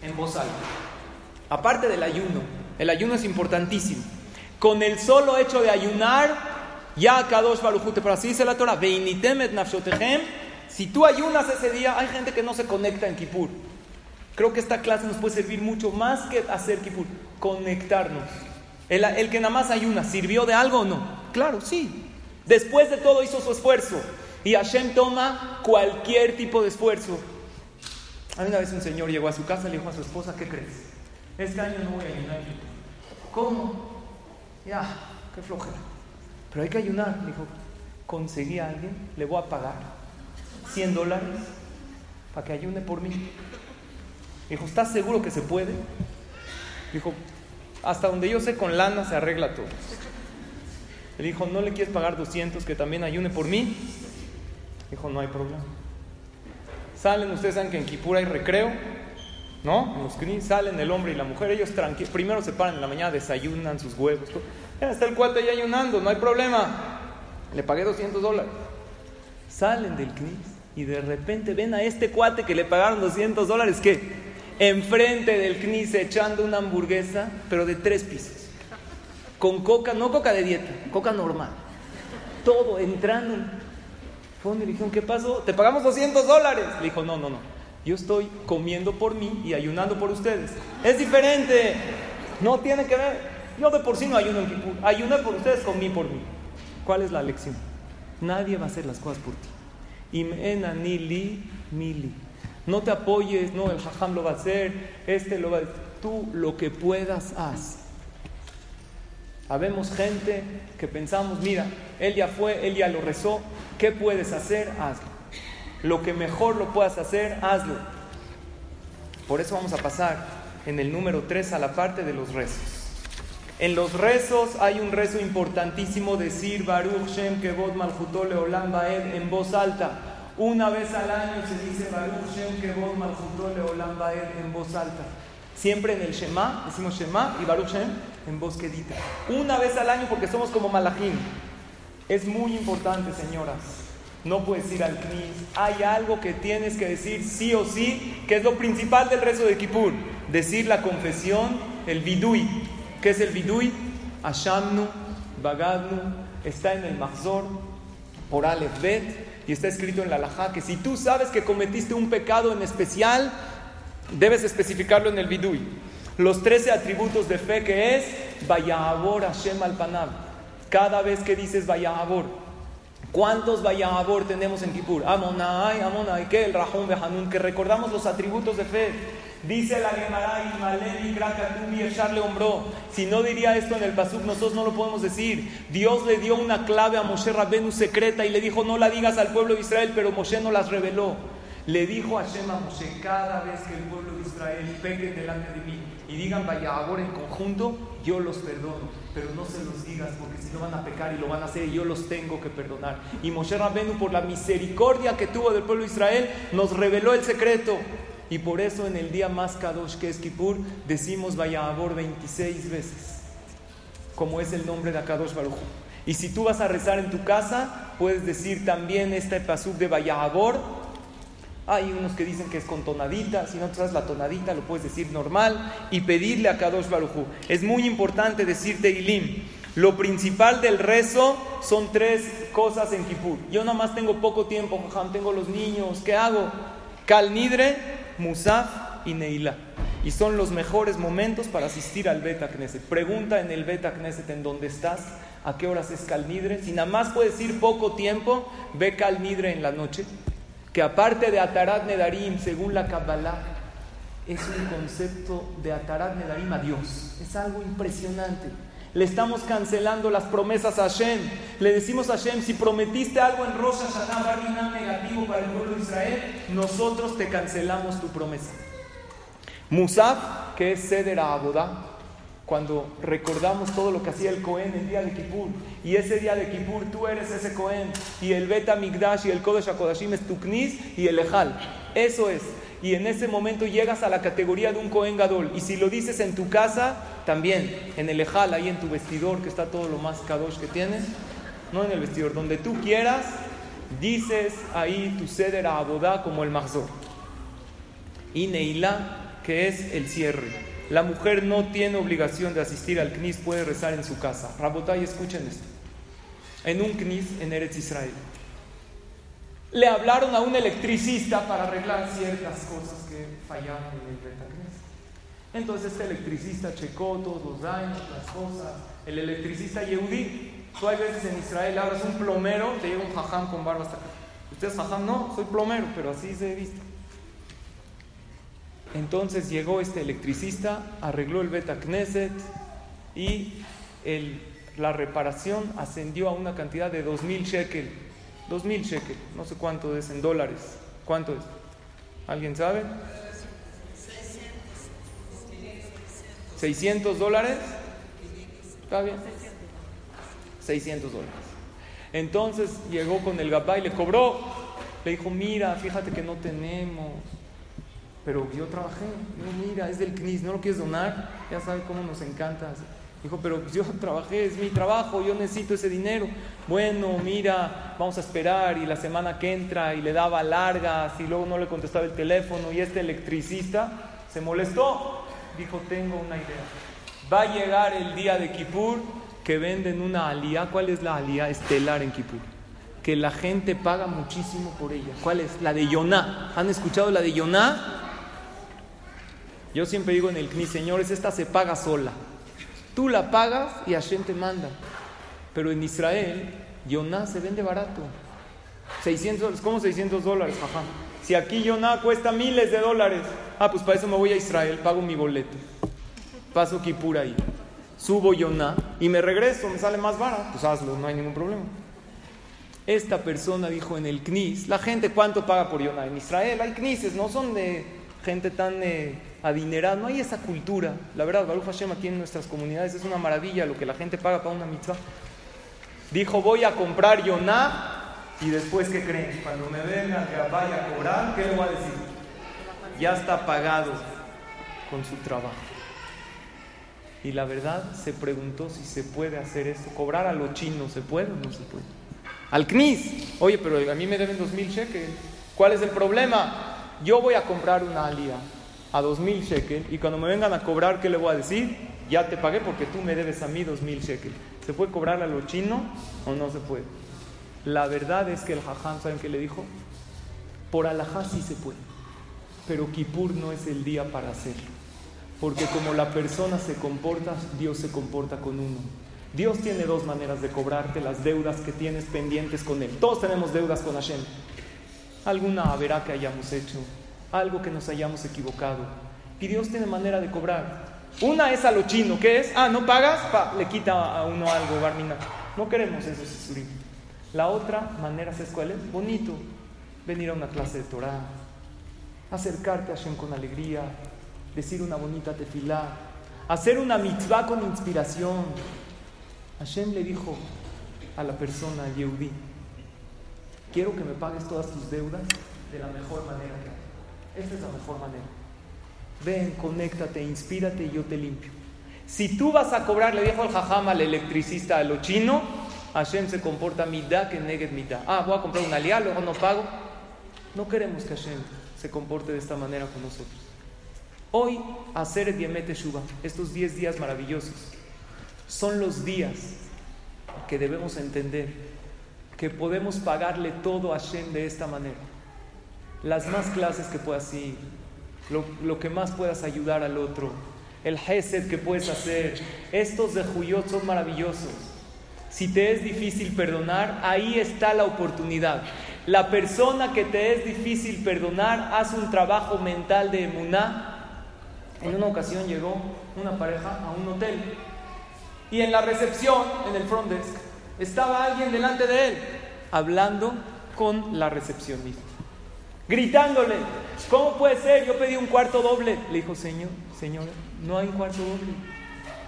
S1: en voz alta. Aparte del ayuno, el ayuno es importantísimo. Con el solo hecho de ayunar, ya Kadosh Barujute, pero así dice la Torah, si tú ayunas ese día, hay gente que no se conecta en Kippur. Creo que esta clase nos puede servir mucho más que hacer Kippur, conectarnos. El, el que nada más ayuna, ¿sirvió de algo o no? Claro, sí. Después de todo hizo su esfuerzo. Y Hashem toma cualquier tipo de esfuerzo. A mí una vez un señor llegó a su casa y le dijo a su esposa, ¿qué crees? Este año no voy a ayunar. ¿Cómo? Ya, qué flojera. Pero hay que ayunar. Le dijo, conseguí a alguien, le voy a pagar 100 dólares para que ayune por mí. Dijo, ¿estás seguro que se puede? Dijo, hasta donde yo sé, con lana se arregla todo. Le dijo, ¿no le quieres pagar 200 que también ayune por mí? Dijo, no hay problema. Salen, ustedes saben que en Kipur hay recreo, ¿no? En los salen el hombre y la mujer, ellos tranquilos, primero se paran en la mañana, desayunan sus huevos. Ya está el cuate ahí ayunando, no hay problema. Le pagué 200 dólares. Salen del knis y de repente ven a este cuate que le pagaron 200 dólares, ¿qué? Enfrente del knis echando una hamburguesa, pero de tres pisos con coca, no coca de dieta, coca normal. Todo entrando. Fue ¿qué pasó? Te pagamos 200 dólares. Le dijo, no, no, no. Yo estoy comiendo por mí y ayunando por ustedes. Es diferente. No tiene que ver. Yo de por sí no ayuno en Kipur. Ayuno por ustedes, comí por mí. ¿Cuál es la lección? Nadie va a hacer las cosas por ti. Imena ni li, mili. No te apoyes, no, el jajam lo va a hacer, este lo va a. Tú lo que puedas, haz. Habemos gente que pensamos, mira, él ya fue, él ya lo rezó, ¿qué puedes hacer? Hazlo. Lo que mejor lo puedas hacer, hazlo. Por eso vamos a pasar en el número 3 a la parte de los rezos. En los rezos hay un rezo importantísimo, decir Baruch Shem Kevod Malchutó Leolam Baed en voz alta. Una vez al año se dice Baruch Shem Kevod Malchutó Leolam Baed en voz alta. Siempre en el Shema, decimos Shema y Baruch Shem en voz quedita. Una vez al año porque somos como Malachim. Es muy importante, señoras. No puedes ir al Knis. Hay algo que tienes que decir sí o sí, que es lo principal del rezo de Kippur. Decir la confesión, el vidui. ¿Qué es el vidui? Ashamnu, Bagadnu, está en el Mahzor, por Aleph Bet, y está escrito en la Lajá que si tú sabes que cometiste un pecado en especial, debes especificarlo en el vidui los trece atributos de fe que es Vayabor Hashem al. Cada vez que dices Vayabor, ¿cuántos Vayabor tenemos en Kippur? Amonai, Amonai, que el Rahum Behanun, que recordamos los atributos de fe. Dice la Gemara, y echarle hombro. Si no diría esto en el Pasuk, nosotros no lo podemos decir. Dios le dio una clave a Moshe Rabbenu secreta y le dijo: No la digas al pueblo de Israel, pero Moshe no las reveló. Le dijo a Shema Moshe, cada vez que el pueblo de Israel pegue delante de mí y digan vaya ahora en conjunto, yo los perdono, pero no se los digas porque si no van a pecar y lo van a hacer y yo los tengo que perdonar. Y Moshe Rabenu por la misericordia que tuvo del pueblo de Israel nos reveló el secreto. Y por eso en el día más kadosh que es Kippur decimos vaya 26 veces, como es el nombre de Akadosh Baruch. Y si tú vas a rezar en tu casa, puedes decir también este pasuk de Vayabor hay unos que dicen que es con tonadita, si no traes la tonadita lo puedes decir normal y pedirle a Kadosh Barujú. Es muy importante decirte Ilim. Lo principal del rezo son tres cosas en Kippur. Yo nada más tengo poco tiempo, tengo los niños, ¿qué hago? Kalnidre, Musaf y Neila. Y son los mejores momentos para asistir al Beta Knesset. Pregunta en el Beta Knesset en dónde estás, a qué horas es Kalnidre. Si nada más puedes ir poco tiempo, ve Kalnidre en la noche que aparte de Atarat Nedarim, según la Kabbalah, es un concepto de Atarat Nedarim a Dios. Es algo impresionante. Le estamos cancelando las promesas a Hashem. Le decimos a Hashem, si prometiste algo en Rosh Hashanah, negativo para el pueblo de Israel, nosotros te cancelamos tu promesa. Musaf, que es Seder Abodá, cuando recordamos todo lo que hacía el Cohen el día de Kippur. Y ese día de Kippur tú eres ese Cohen. Y el Beta Migdash y el Kodesh HaKodashim es tu Knis y el Ejal. Eso es. Y en ese momento llegas a la categoría de un Cohen Gadol. Y si lo dices en tu casa, también. En el Ejal, ahí en tu vestidor, que está todo lo más Kadosh que tienes. No en el vestidor, donde tú quieras, dices ahí tu Seder Abodá como el Mahzor. Y Neilá, que es el cierre. La mujer no tiene obligación de asistir al CNIS, puede rezar en su casa. Rabotay, escuchen esto. En un CNIS en Eretz Israel. Le hablaron a un electricista para arreglar ciertas cosas que fallaban en el Betacnes. Entonces este electricista checó todos los daños, las cosas. El electricista Yehudi, tú hay veces en Israel hablas un plomero, te llega un jajam con barba hasta acá. ¿Usted es jajam? No, soy plomero, pero así se visto. Entonces llegó este electricista, arregló el Beta Knesset y la reparación ascendió a una cantidad de 2.000 shekel. 2.000 shekel, no sé cuánto es en dólares. ¿Cuánto es? ¿Alguien sabe? 600 dólares. ¿Está bien? 600 dólares. Entonces llegó con el gabá y le cobró. Le dijo, mira, fíjate que no tenemos pero yo trabajé, mira, es del CNIS, ¿no lo quieres donar? Ya sabes cómo nos encanta. Dijo, pero yo trabajé, es mi trabajo, yo necesito ese dinero. Bueno, mira, vamos a esperar y la semana que entra y le daba largas y luego no le contestaba el teléfono y este electricista se molestó. Dijo, tengo una idea. Va a llegar el día de Kippur que venden una alía. ¿Cuál es la alía estelar en Kippur? Que la gente paga muchísimo por ella. ¿Cuál es? La de Yoná. ¿Han escuchado la de Yoná? Yo siempre digo en el CNI, señores, esta se paga sola. Tú la pagas y Hashem te manda. Pero en Israel, Yoná se vende barato. 600 ¿cómo 600 dólares? Ajá. Si aquí Yoná cuesta miles de dólares, ah, pues para eso me voy a Israel, pago mi boleto. Paso Kipur ahí. Subo Yoná y me regreso, me sale más barato. Pues hazlo, no hay ningún problema. Esta persona dijo en el CNIS, la gente cuánto paga por Yoná. En Israel hay CNISes, no son de gente tan... Eh, adinerada, no hay esa cultura. La verdad, Baruch Hashem aquí en nuestras comunidades es una maravilla lo que la gente paga para una mitzvah. Dijo, voy a comprar Yoná y después, ¿qué creen? Cuando me venga que vaya a cobrar, ¿qué le voy a decir? Ya está pagado con su trabajo. Y la verdad se preguntó si se puede hacer eso. Cobrar a los chinos, ¿se puede o no se puede? Al CNIS. Oye, pero a mí me deben dos mil cheques. ¿Cuál es el problema? Yo voy a comprar una alía a dos mil shekel y cuando me vengan a cobrar, ¿qué le voy a decir? Ya te pagué porque tú me debes a mí dos mil shekel. ¿Se puede cobrar a lo chino o no se puede? La verdad es que el jajam, ¿saben qué le dijo? Por alajá sí se puede, pero Kippur no es el día para hacerlo. Porque como la persona se comporta, Dios se comporta con uno. Dios tiene dos maneras de cobrarte las deudas que tienes pendientes con Él. Todos tenemos deudas con Hashem. Alguna verá que hayamos hecho, algo que nos hayamos equivocado. Y Dios tiene manera de cobrar. Una es a lo chino, ¿qué es? Ah, no pagas, le quita a uno algo, Barmina. No queremos eso, Sisurim. La otra manera, es cuál es? Bonito. Venir a una clase de Torah, acercarte a Hashem con alegría, decir una bonita tefilá, hacer una mitzvah con inspiración. Hashem le dijo a la persona, Yehudi, quiero que me pagues todas tus deudas de la mejor manera que Esta es la mejor manera. Ven, conéctate, inspírate y yo te limpio. Si tú vas a cobrar, le dijo el jajam al electricista, a lo chino, Hashem se comporta mitad que neget mitad. Ah, voy a comprar un aliado, luego no pago. No queremos que Hashem se comporte de esta manera con nosotros. Hoy, hacer el Diemete Shuba, estos 10 días maravillosos, son los días que debemos entender que podemos pagarle todo a Hashem de esta manera. Las más clases que puedas ir, lo, lo que más puedas ayudar al otro, el Hesed que puedes hacer, estos de Juyot son maravillosos. Si te es difícil perdonar, ahí está la oportunidad. La persona que te es difícil perdonar hace un trabajo mental de emuná. En una ocasión llegó una pareja a un hotel y en la recepción, en el front desk, estaba alguien delante de él hablando con la recepcionista, gritándole, ¿cómo puede ser? Yo pedí un cuarto doble. Le dijo, señor, señora, no hay un cuarto doble.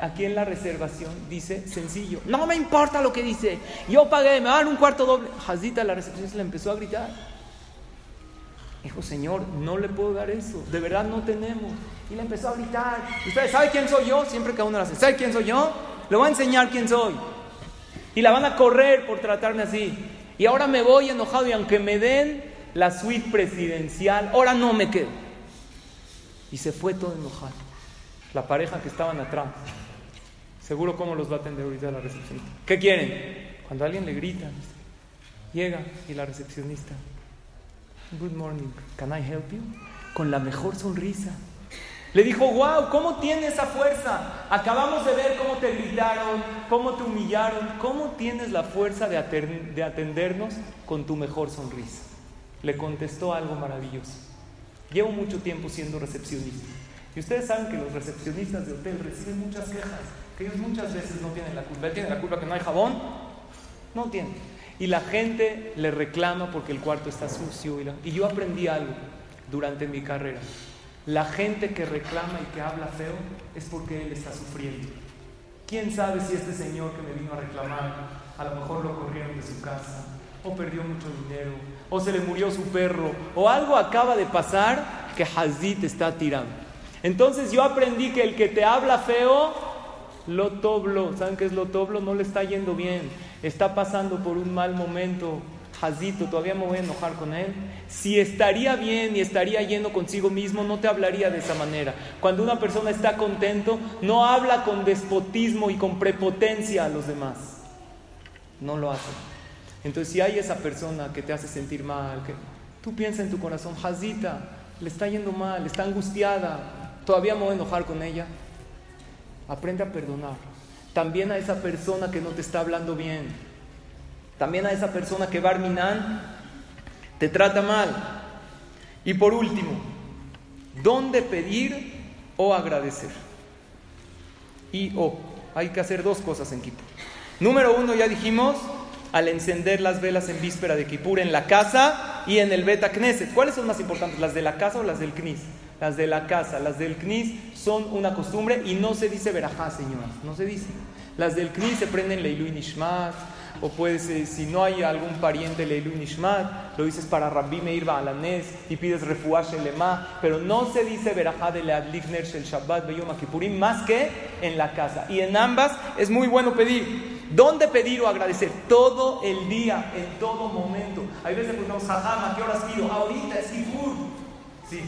S1: Aquí en la reservación dice sencillo. No me importa lo que dice. Yo pagué, me dan un cuarto doble. Hazita, la recepción se le empezó a gritar. Dijo, Señor, no le puedo dar eso. De verdad no tenemos. Y le empezó a gritar. ¿Ustedes saben quién soy yo? Siempre cada uno lo hace. ¿Sabe quién soy yo? Le voy a enseñar quién soy. Y la van a correr por tratarme así. Y ahora me voy enojado y aunque me den la suite presidencial, ahora no me quedo. Y se fue todo enojado. La pareja que estaban atrás. Seguro cómo los va a atender ahorita la recepcionista. ¿Qué quieren? Cuando alguien le grita, llega y la recepcionista, Good morning, can I help you? Con la mejor sonrisa. Le dijo, wow, ¿cómo tiene esa fuerza? Acabamos de ver cómo te gritaron, cómo te humillaron. ¿Cómo tienes la fuerza de, de atendernos con tu mejor sonrisa? Le contestó algo maravilloso. Llevo mucho tiempo siendo recepcionista. Y ustedes saben que los recepcionistas de hotel reciben muchas quejas que ellos muchas veces no tienen la culpa. ¿Él tiene la culpa que no hay jabón? No tiene. Y la gente le reclama porque el cuarto está sucio. Y, yo aprendí algo durante mi carrera. La gente que reclama y que habla feo es porque él está sufriendo. ¿Quién sabe si este señor que me vino a reclamar, a lo mejor lo corrieron de su casa, o perdió mucho dinero, o se le murió su perro, o algo acaba de pasar que Hazid está tirando? Entonces yo aprendí que el que te habla feo lo toblo, ¿saben qué es lo toblo? No le está yendo bien, está pasando por un mal momento. Jazito, todavía me voy a enojar con él. Si estaría bien y estaría yendo consigo mismo, no te hablaría de esa manera. Cuando una persona está contento, no habla con despotismo y con prepotencia a los demás. No lo hace. Entonces, si hay esa persona que te hace sentir mal, que tú piensas en tu corazón, Jazita, le está yendo mal, está angustiada, todavía me voy a enojar con ella. Aprende a perdonar. También a esa persona que no te está hablando bien. También a esa persona que Barminan te trata mal. Y por último, ¿dónde pedir o agradecer? Y o, hay que hacer dos cosas en Kippur. Número uno, ya dijimos, al encender las velas en víspera de Kippur en la casa y en el Beta Knesset. ¿Cuáles son más importantes, las de la casa o las del Knis? Las de la casa, las del CNIS son una costumbre y no se dice verajá, señoras, no se dice. Las del CNIS se prenden Leilu Nishmat, o puedes, si no hay algún pariente Leilu Nishmat, lo dices para Rabbi Meir Baalanés y pides refuash lema, pero no se dice verajá de la Shel Shabbat Beyom Kippurim más que en la casa. Y en ambas es muy bueno pedir. ¿Dónde pedir o agradecer? Todo el día, en todo momento. Hay veces preguntamos, jajam, ¿a qué horas pido? Ahorita es Kippur. Sí,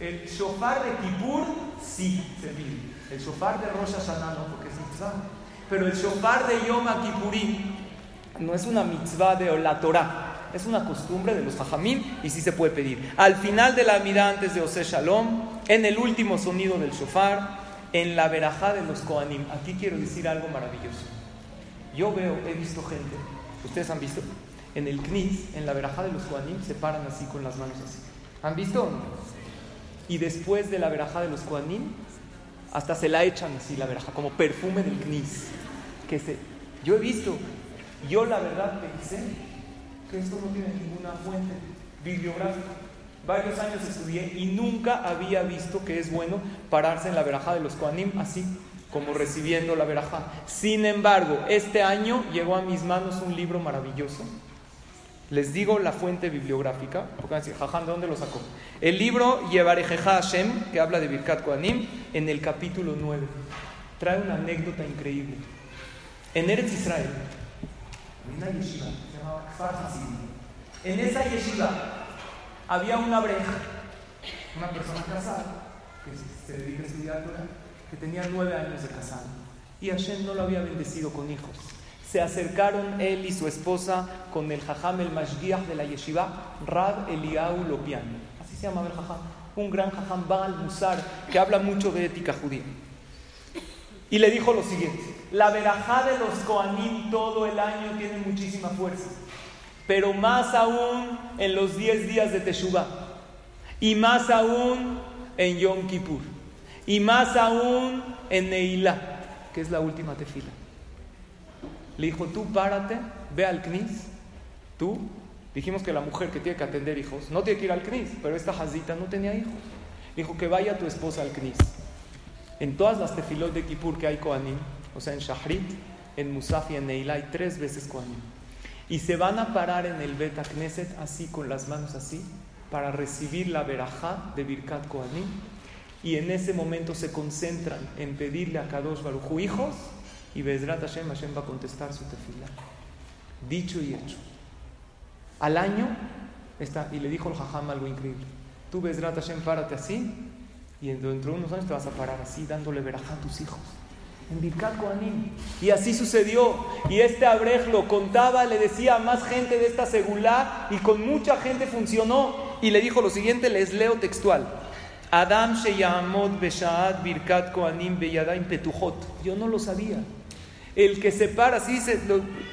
S1: el shofar de Kippur sí se pide. El shofar de Rosh Hashanah no, porque es mitzvah. Pero el shofar de Yom Kippurim no es una mitzvah de la Torah. Es una costumbre de los hajamim y sí se puede pedir. Al final de la mirada antes de Ose Shalom, en el último sonido del shofar, en la verajá de los Kohanim. Aquí quiero decir algo maravilloso. Yo veo, he visto gente, ustedes han visto, en el Knis, en la verajá de los Kohanim, se paran así con las manos así. ¿Han visto y después de la veraja de los Koanim, hasta se la echan así la veraja, como perfume del Knis. Que se, yo he visto, yo la verdad pensé que esto no tiene ninguna fuente bibliográfica. varios años estudié y nunca había visto que es bueno pararse en la verajá de los Koanim así, como recibiendo la verajá. Sin embargo, este año llegó a mis manos un libro maravilloso. Les digo la fuente bibliográfica, porque van a decir, Jajam, ¿de dónde lo sacó? El libro Yevarejeja Hashem, que habla de Birkat Koanim, en el capítulo 9. Trae una anécdota increíble. En Eretz Israel, en una yeshiva, se llamaba En esa yeshiva había una breja, una persona casada, que se dedica a estudiar que tenía nueve años de casado. Y Hashem no lo había bendecido con hijos. Se acercaron él y su esposa con el jajam el mashgiach de la yeshiva, Rab Eliau Lopian. Así se llamaba el jajam. Un gran jajam Baal Musar que habla mucho de ética judía. Y le dijo lo siguiente: La verajá de los Koanim todo el año tiene muchísima fuerza, pero más aún en los 10 días de Teshuvah, y más aún en Yom Kippur, y más aún en Neilá, que es la última tefila. Le dijo: Tú párate, ve al Knis, tú. Dijimos que la mujer que tiene que atender hijos no tiene que ir al Knis, pero esta jazita no tenía hijos. Dijo que vaya tu esposa al Knis en todas las tefilot de Kippur que hay Koanim, o sea, en Shahrit, en Musaf y en Neila hay tres veces Koanim. Y se van a parar en el Bet Knesset así, con las manos así, para recibir la verajá de Birkat Koanim. Y en ese momento se concentran en pedirle a Kadosh Baruchu hijos, y Bezrat Hashem, Hashem va a contestar su tefila. Dicho y hecho. Al año, está, y le dijo el Jajam algo increíble. Tú, Bezrat Hashem, párate así, y dentro de unos años te vas a parar así, dándole verajá a tus hijos. En. Y así sucedió. Y este Abrej lo contaba, le decía a más gente de esta segulá, y con mucha gente funcionó. Y le dijo lo siguiente, les leo textual. Adam Sheyamot Beshaat Birkat Koanim Beyadaim Petujot. Yo no lo sabía. El que se para, así dice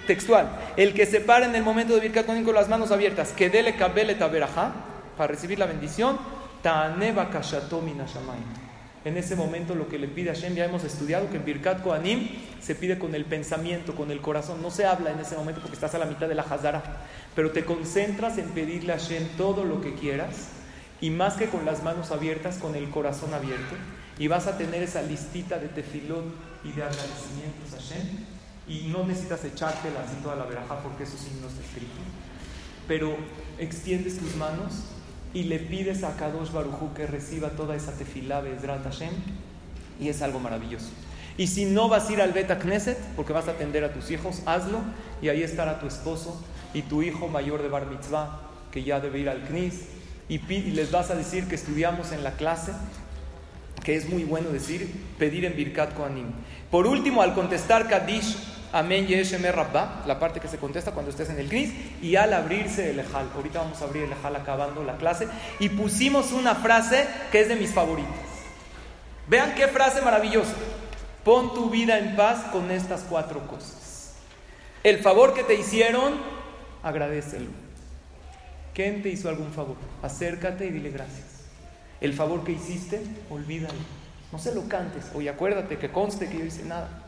S1: textual, el que se para en el momento de Birkat Koanim con las manos abiertas, que dele taberajá, para recibir la bendición, en ese momento lo que le pide a Hashem, ya hemos estudiado que en Birkat Koanim se pide con el pensamiento, con el corazón. No se habla en ese momento porque estás a la mitad de la Hazara, pero te concentras en pedirle a Hashem todo lo que quieras y más que con las manos abiertas, con el corazón abierto. Y vas a tener esa listita de tefilón y de agradecimientos a Hashem. Y no necesitas echártela así toda la veraja porque eso sí no está escrito. Pero extiendes tus manos y le pides a Kadosh Barujú que reciba toda esa tefilá Bezrat Hashem y es algo maravilloso. Y si no vas a ir al Beta Knesset, porque vas a atender a tus hijos, hazlo y ahí estará tu esposo y tu hijo mayor de Bar Mitzvah, que ya debe ir al Knis, y, y les vas a decir que estudiamos en la clase, que es muy bueno decir, pedir en Birkat Koanim. Por último, al contestar Kadish, Amén Yeshem Rabba, la parte que se contesta cuando estés en el Knis, y al abrirse el Ejal. Ahorita vamos a abrir el Ejal acabando la clase. Y pusimos una frase que es de mis favoritas. Vean qué frase maravillosa. Pon tu vida en paz con estas cuatro cosas. El favor que te hicieron, agradecelo. ¿Quién te hizo algún favor? Acércate y dile gracias. El favor que hiciste, olvídalo. No se lo cantes. Oye, acuérdate que conste que yo hice nada.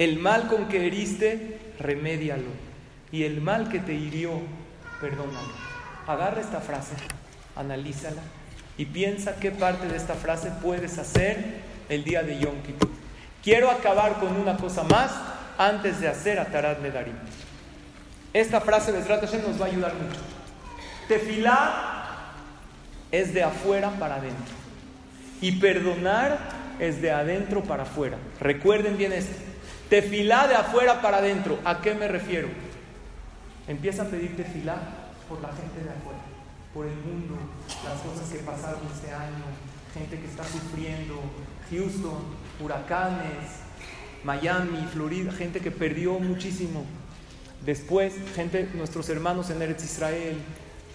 S1: El mal con que heriste, remédialo. Y el mal que te hirió, perdónalo. Agarra esta frase, analízala y piensa qué parte de esta frase puedes hacer el día de Yom Kippur. Quiero acabar con una cosa más antes de hacer Atarat Nedarim. Esta frase de Hashem nos va a ayudar mucho. Tefilá es de afuera para adentro. Y perdonar es de adentro para afuera. Recuerden bien esto. Tefilá de afuera para adentro. ¿A qué me refiero? Empieza a pedir tefilá por la gente de afuera, por el mundo, las cosas que pasaron este año, gente que está sufriendo, Houston, huracanes, Miami, Florida, gente que perdió muchísimo. Después, gente, nuestros hermanos en Eretz Israel,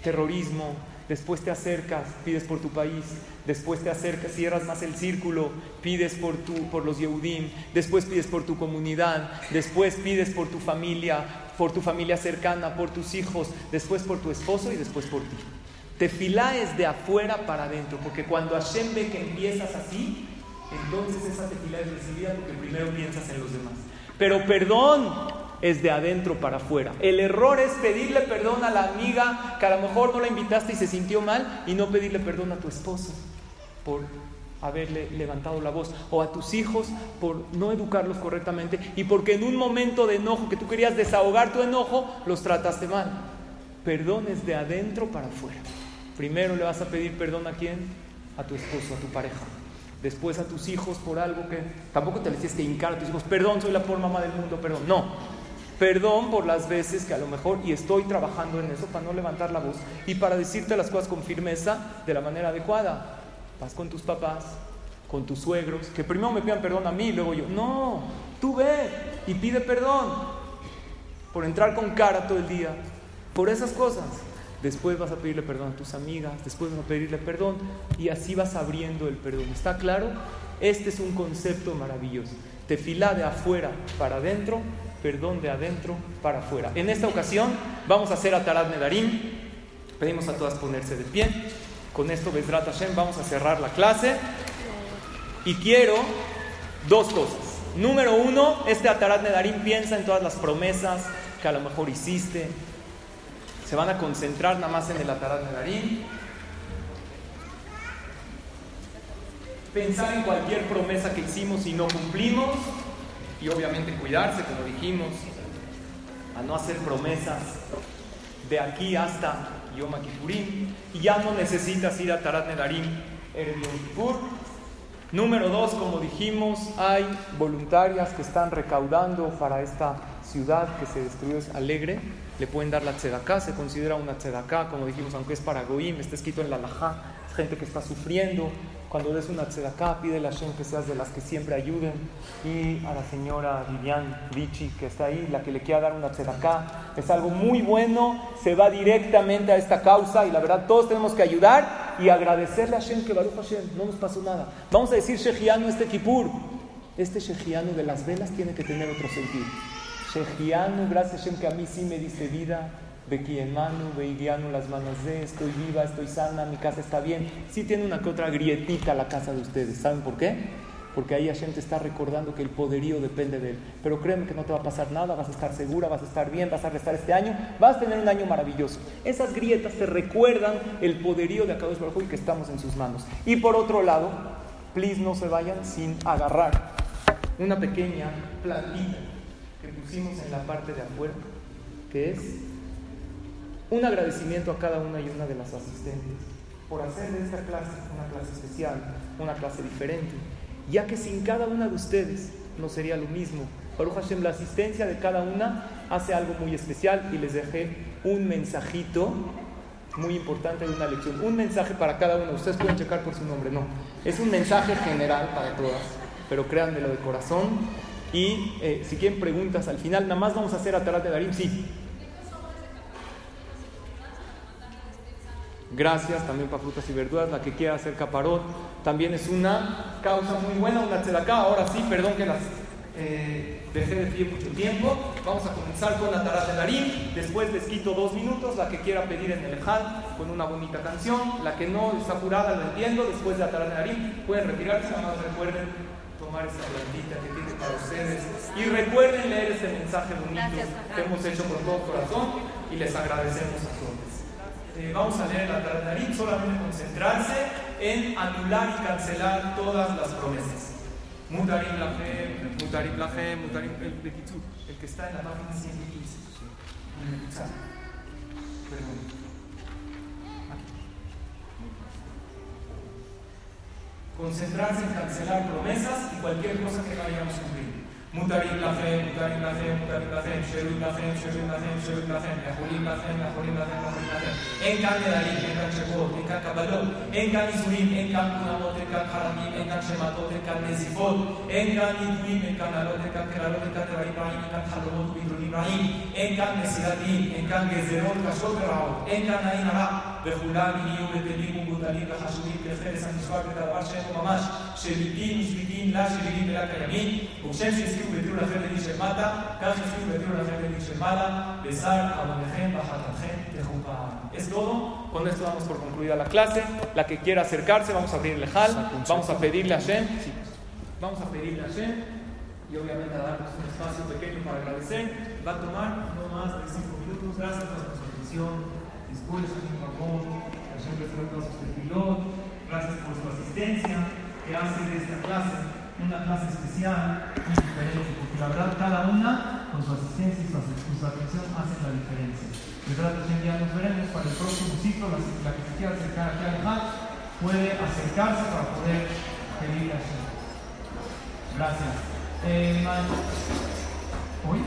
S1: terrorismo, después te acercas, pides por tu país, después te acercas, cierras más el círculo, pides por, tu, por los Yehudim, después pides por tu comunidad, después pides por tu familia, por tu familia cercana, por tus hijos, después por tu esposo y después por ti. Tefilá es de afuera para adentro, porque cuando Hashem ve que empiezas así, entonces esa tefilá es recibida porque primero piensas en los demás. Pero perdón, es de adentro para afuera. El error es pedirle perdón a la amiga que a lo mejor no la invitaste y se sintió mal y no pedirle perdón a tu esposo por haberle levantado la voz o a tus hijos por no educarlos correctamente y porque en un momento de enojo que tú querías desahogar tu enojo los trataste mal. Perdón es de adentro para afuera. Primero le vas a pedir perdón a quién? A tu esposo, a tu pareja. Después a tus hijos por algo que tampoco te le tienes que hincar a tus hijos, perdón, soy la por mamá del mundo, perdón. No, perdón por las veces que a lo mejor, y estoy trabajando en eso para no levantar la voz y para decirte las cosas con firmeza de la manera adecuada. Vas con tus papás, con tus suegros, que primero me pidan perdón a mí, luego yo, no, tú ve y pide perdón por entrar con cara todo el día, por esas cosas. Después vas a pedirle perdón a tus amigas, después vas a pedirle perdón y así vas abriendo el perdón. ¿Está claro? Este es un concepto maravilloso. Tefilá de afuera para adentro, perdón de adentro para afuera. En esta ocasión vamos a hacer Atarat Nedarim. Pedimos a todas ponerse de pie. Con esto, Bezrat Hashem, vamos a cerrar la clase. Y quiero dos cosas. Número uno, este Atarat Nedarim piensa en todas las promesas que a lo mejor hiciste. Se van a concentrar nada más en el Atarat Nedarim. Pensar en cualquier promesa que hicimos y no cumplimos. Y obviamente cuidarse, como dijimos, a no hacer promesas de aquí hasta Yom Kippurim, y ya no necesitas ir a Tarat Nedarim en Yom Kippur. Número dos, como dijimos, hay voluntarias que están recaudando para esta ciudad que se destruyó, es alegre. Le pueden dar la tzedaká, se considera una tzedaká, como dijimos, aunque es para Goim, está escrito en la Lajá, es gente que está sufriendo, cuando des una tzedaká, pide a Hashem que seas de las que siempre ayuden. Y a la señora Vivian Vichy, que está ahí, la que le quiera dar una tzedaká. Es algo muy bueno, se va directamente a esta causa y la verdad todos tenemos que ayudar y agradecerle a Hashem que Baruch Hashem, no nos pasó nada. Vamos a decir Shejiano este Kippur. Este Shejiano de las velas tiene que tener otro sentido. Shejiano, gracias Hashem que a mí sí me dice vida mano, Beigianu, las manos de, estoy viva, estoy sana, mi casa está bien. Sí tiene una que otra grietita la casa de ustedes. ¿Saben por qué? Porque ahí Hashem te está recordando que el poderío depende de él. Pero créeme que no te va a pasar nada, vas a estar segura, vas a estar bien, vas a restar este año, vas a tener un año maravilloso. Esas grietas te recuerdan el poderío de Akadosh Baruj y que estamos en sus manos. Y por otro lado, please no se vayan sin agarrar una pequeña plantita que pusimos en la parte de afuera, que es un agradecimiento a cada una y una de las asistentes por hacer de esta clase una clase especial, una clase diferente, ya que sin cada una de ustedes no sería lo mismo. Baruch Hashem, la asistencia de cada una hace algo muy especial y les dejé un mensajito muy importante de una lección. Un mensaje para cada uno. Ustedes pueden checar por su nombre, no. Es un mensaje general para todas, pero créanmelo de corazón. Y eh, si quieren preguntas al final, nada más vamos a hacer a de Darim, sí. Gracias también para frutas y verduras, la que quiera hacer caparot. También es una causa muy buena, una tzedaká. Ahora sí, perdón que las eh, dejé de pie mucho tiempo. Vamos a comenzar con la tarat de Darín. Después les quito dos minutos. La que quiera pedir en el hall con una bonita canción. La que no está apurada, lo entiendo. Después de la tarat de Darín, pueden retirarse. Nada más recuerden tomar esa plantita que tiene para ustedes. Y recuerden leer este mensaje bonito que hemos hecho con todo corazón. Y les agradecemos a todos. Eh, vamos a leer la Taratarín, solamente concentrarse en anular y cancelar todas las promesas. Mutarim la fe, mutarim la fe, mutarim el el que está en la página 115. Concentrarse en cancelar promesas y cualquier cosa que vayamos a cumplir. מותרים לכם, מותרים לכם, מותרים לכם, שירות לכם, שירות לכם, שירות לכם, יכולים לכם, יכולים לכם, יכולים לכם. אין כאן נדרים, אין כאן שבועות, אין כאן קבלות, אין כאן איסורים, אין כאן תמונות, אין כאן חרמים, אין כאן שמטות, אין כאן נזיפות, אין כאן נידויים, אין כאן עלות, אין כאן קללות, אין כאן דברים רעים, אין כאן חלומות ובדרונים רעים, אין כאן מסירת דין, אין כאן גזרות קשות ורעות, אין כאן עין הרע, וכולם יהיו בטלים ומבוטלים וחשובים כחפץ הנשבע כדבר שאין ממש, שליבים משביתים לה שליבים ולה קיימים, וכשם שהזכירו es todo. Con esto damos por concluida la clase. La que quiera acercarse, vamos a abrirle hal. Vamos a pedirle a Shem. Vamos a pedirle a Shem y obviamente a darnos un espacio pequeño para agradecer. Va a tomar no más de cinco minutos. Gracias por su atención. Después, Gracias por su asistencia que hace de esta clase una clase especial y diferente, porque la verdad cada una con su asistencia y su, atención hacen la diferencia. De verdad, ya nos veremos para el próximo ciclo, la, que se quiera acercar aquí al puede acercarse para poder pedirle a Gracias. Eh, ¿Hoy?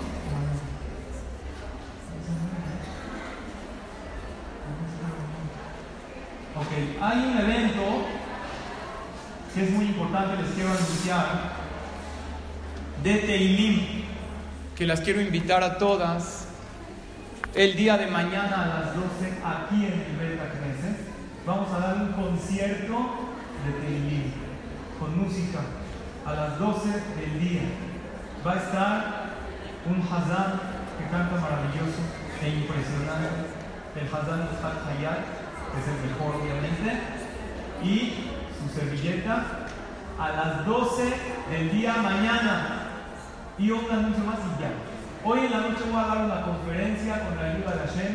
S1: Ok, hay un evento que es muy importante, les quiero anunciar, de Teilim, que las quiero invitar a todas el día de mañana a las 12 aquí en el Beta Knesset. Vamos a dar un concierto de Teilim con música a las 12 del día. Va a estar un Hazán que canta maravilloso e impresionante, el Hazán Ishaq Hayat es el mejor obviamente, y su servilleta a las 12 del día mañana. Y un anuncio más y ya. Hoy en la noche voy a dar una conferencia con la ayuda de Hashem.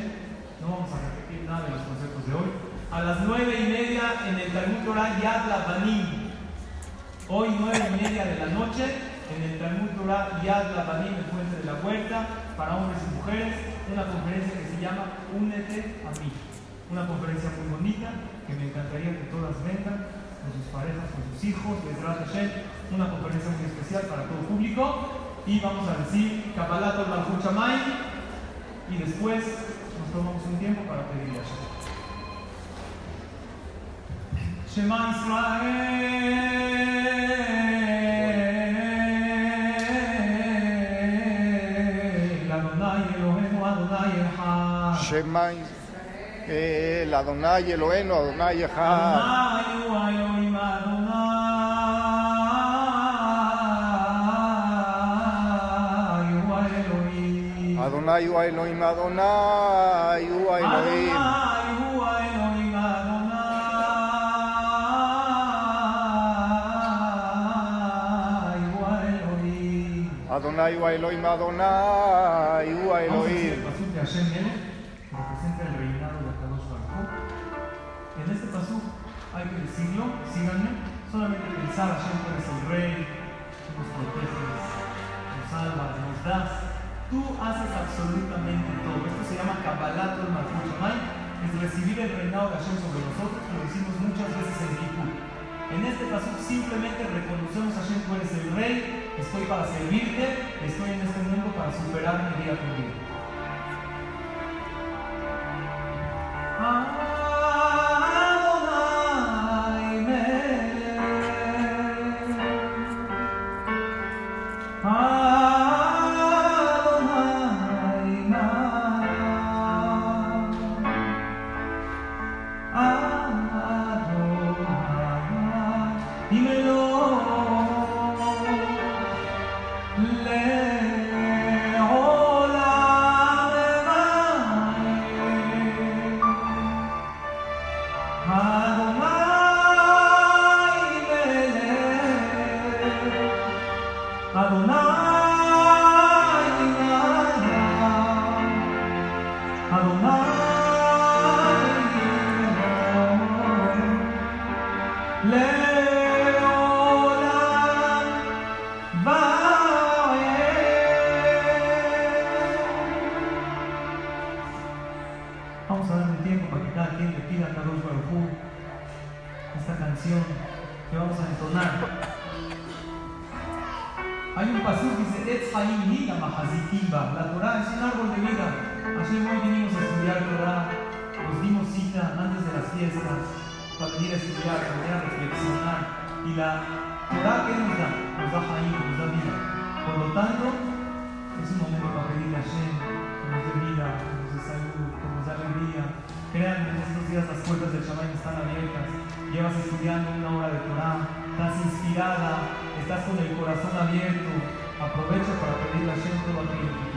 S1: No vamos a repetir nada de los conceptos de hoy. A las 9 y media en el Talmud Torah Yad Labanim. Hoy 9 y media de la noche en el Talmud Torah Yad Labanim, el Fuente de la Huerta, para hombres y mujeres, una conferencia que se llama Únete a mí. Una conferencia muy bonita que me encantaría que todas vengan con sus parejas, con sus hijos, una conferencia muy especial para todo público. Y vamos a decir Kabbalat al Chamay y después nos tomamos un tiempo para pedirle a Shem. Shema Israel
S2: Shema Israel el Adonai Eloheinu, Adonai Echad. Adonai hu Elohim, Adonai hu Elohim. Adonai hu Elohim, Adonai Elohim.
S1: síganme, solamente pensar, Hashem, tú eres el rey, tú nos proteges, nos salvas, nos das. Tú haces absolutamente todo. Esto se llama Kabbalat el Malchut es recibir el reinado de Hashem sobre nosotros, lo decimos muchas veces en Kippur. En este caso simplemente reconocemos a Hashem, tú eres el rey, estoy para servirte, estoy en este mundo para superarme día por día. estudiar, de manera a reflexionar. Y la Torah que nos da, nos da nos da vida. Por lo tanto, es un momento para pedirle a Shem que nos dé vida, que nos dé salud, que nos dé alegría. Créanme, en estos días las puertas del Shabbat están abiertas. Llevas estudiando una hora de Torah, estás inspirada, estás con el corazón abierto. Aprovecha para pedirle a Shem todo aquello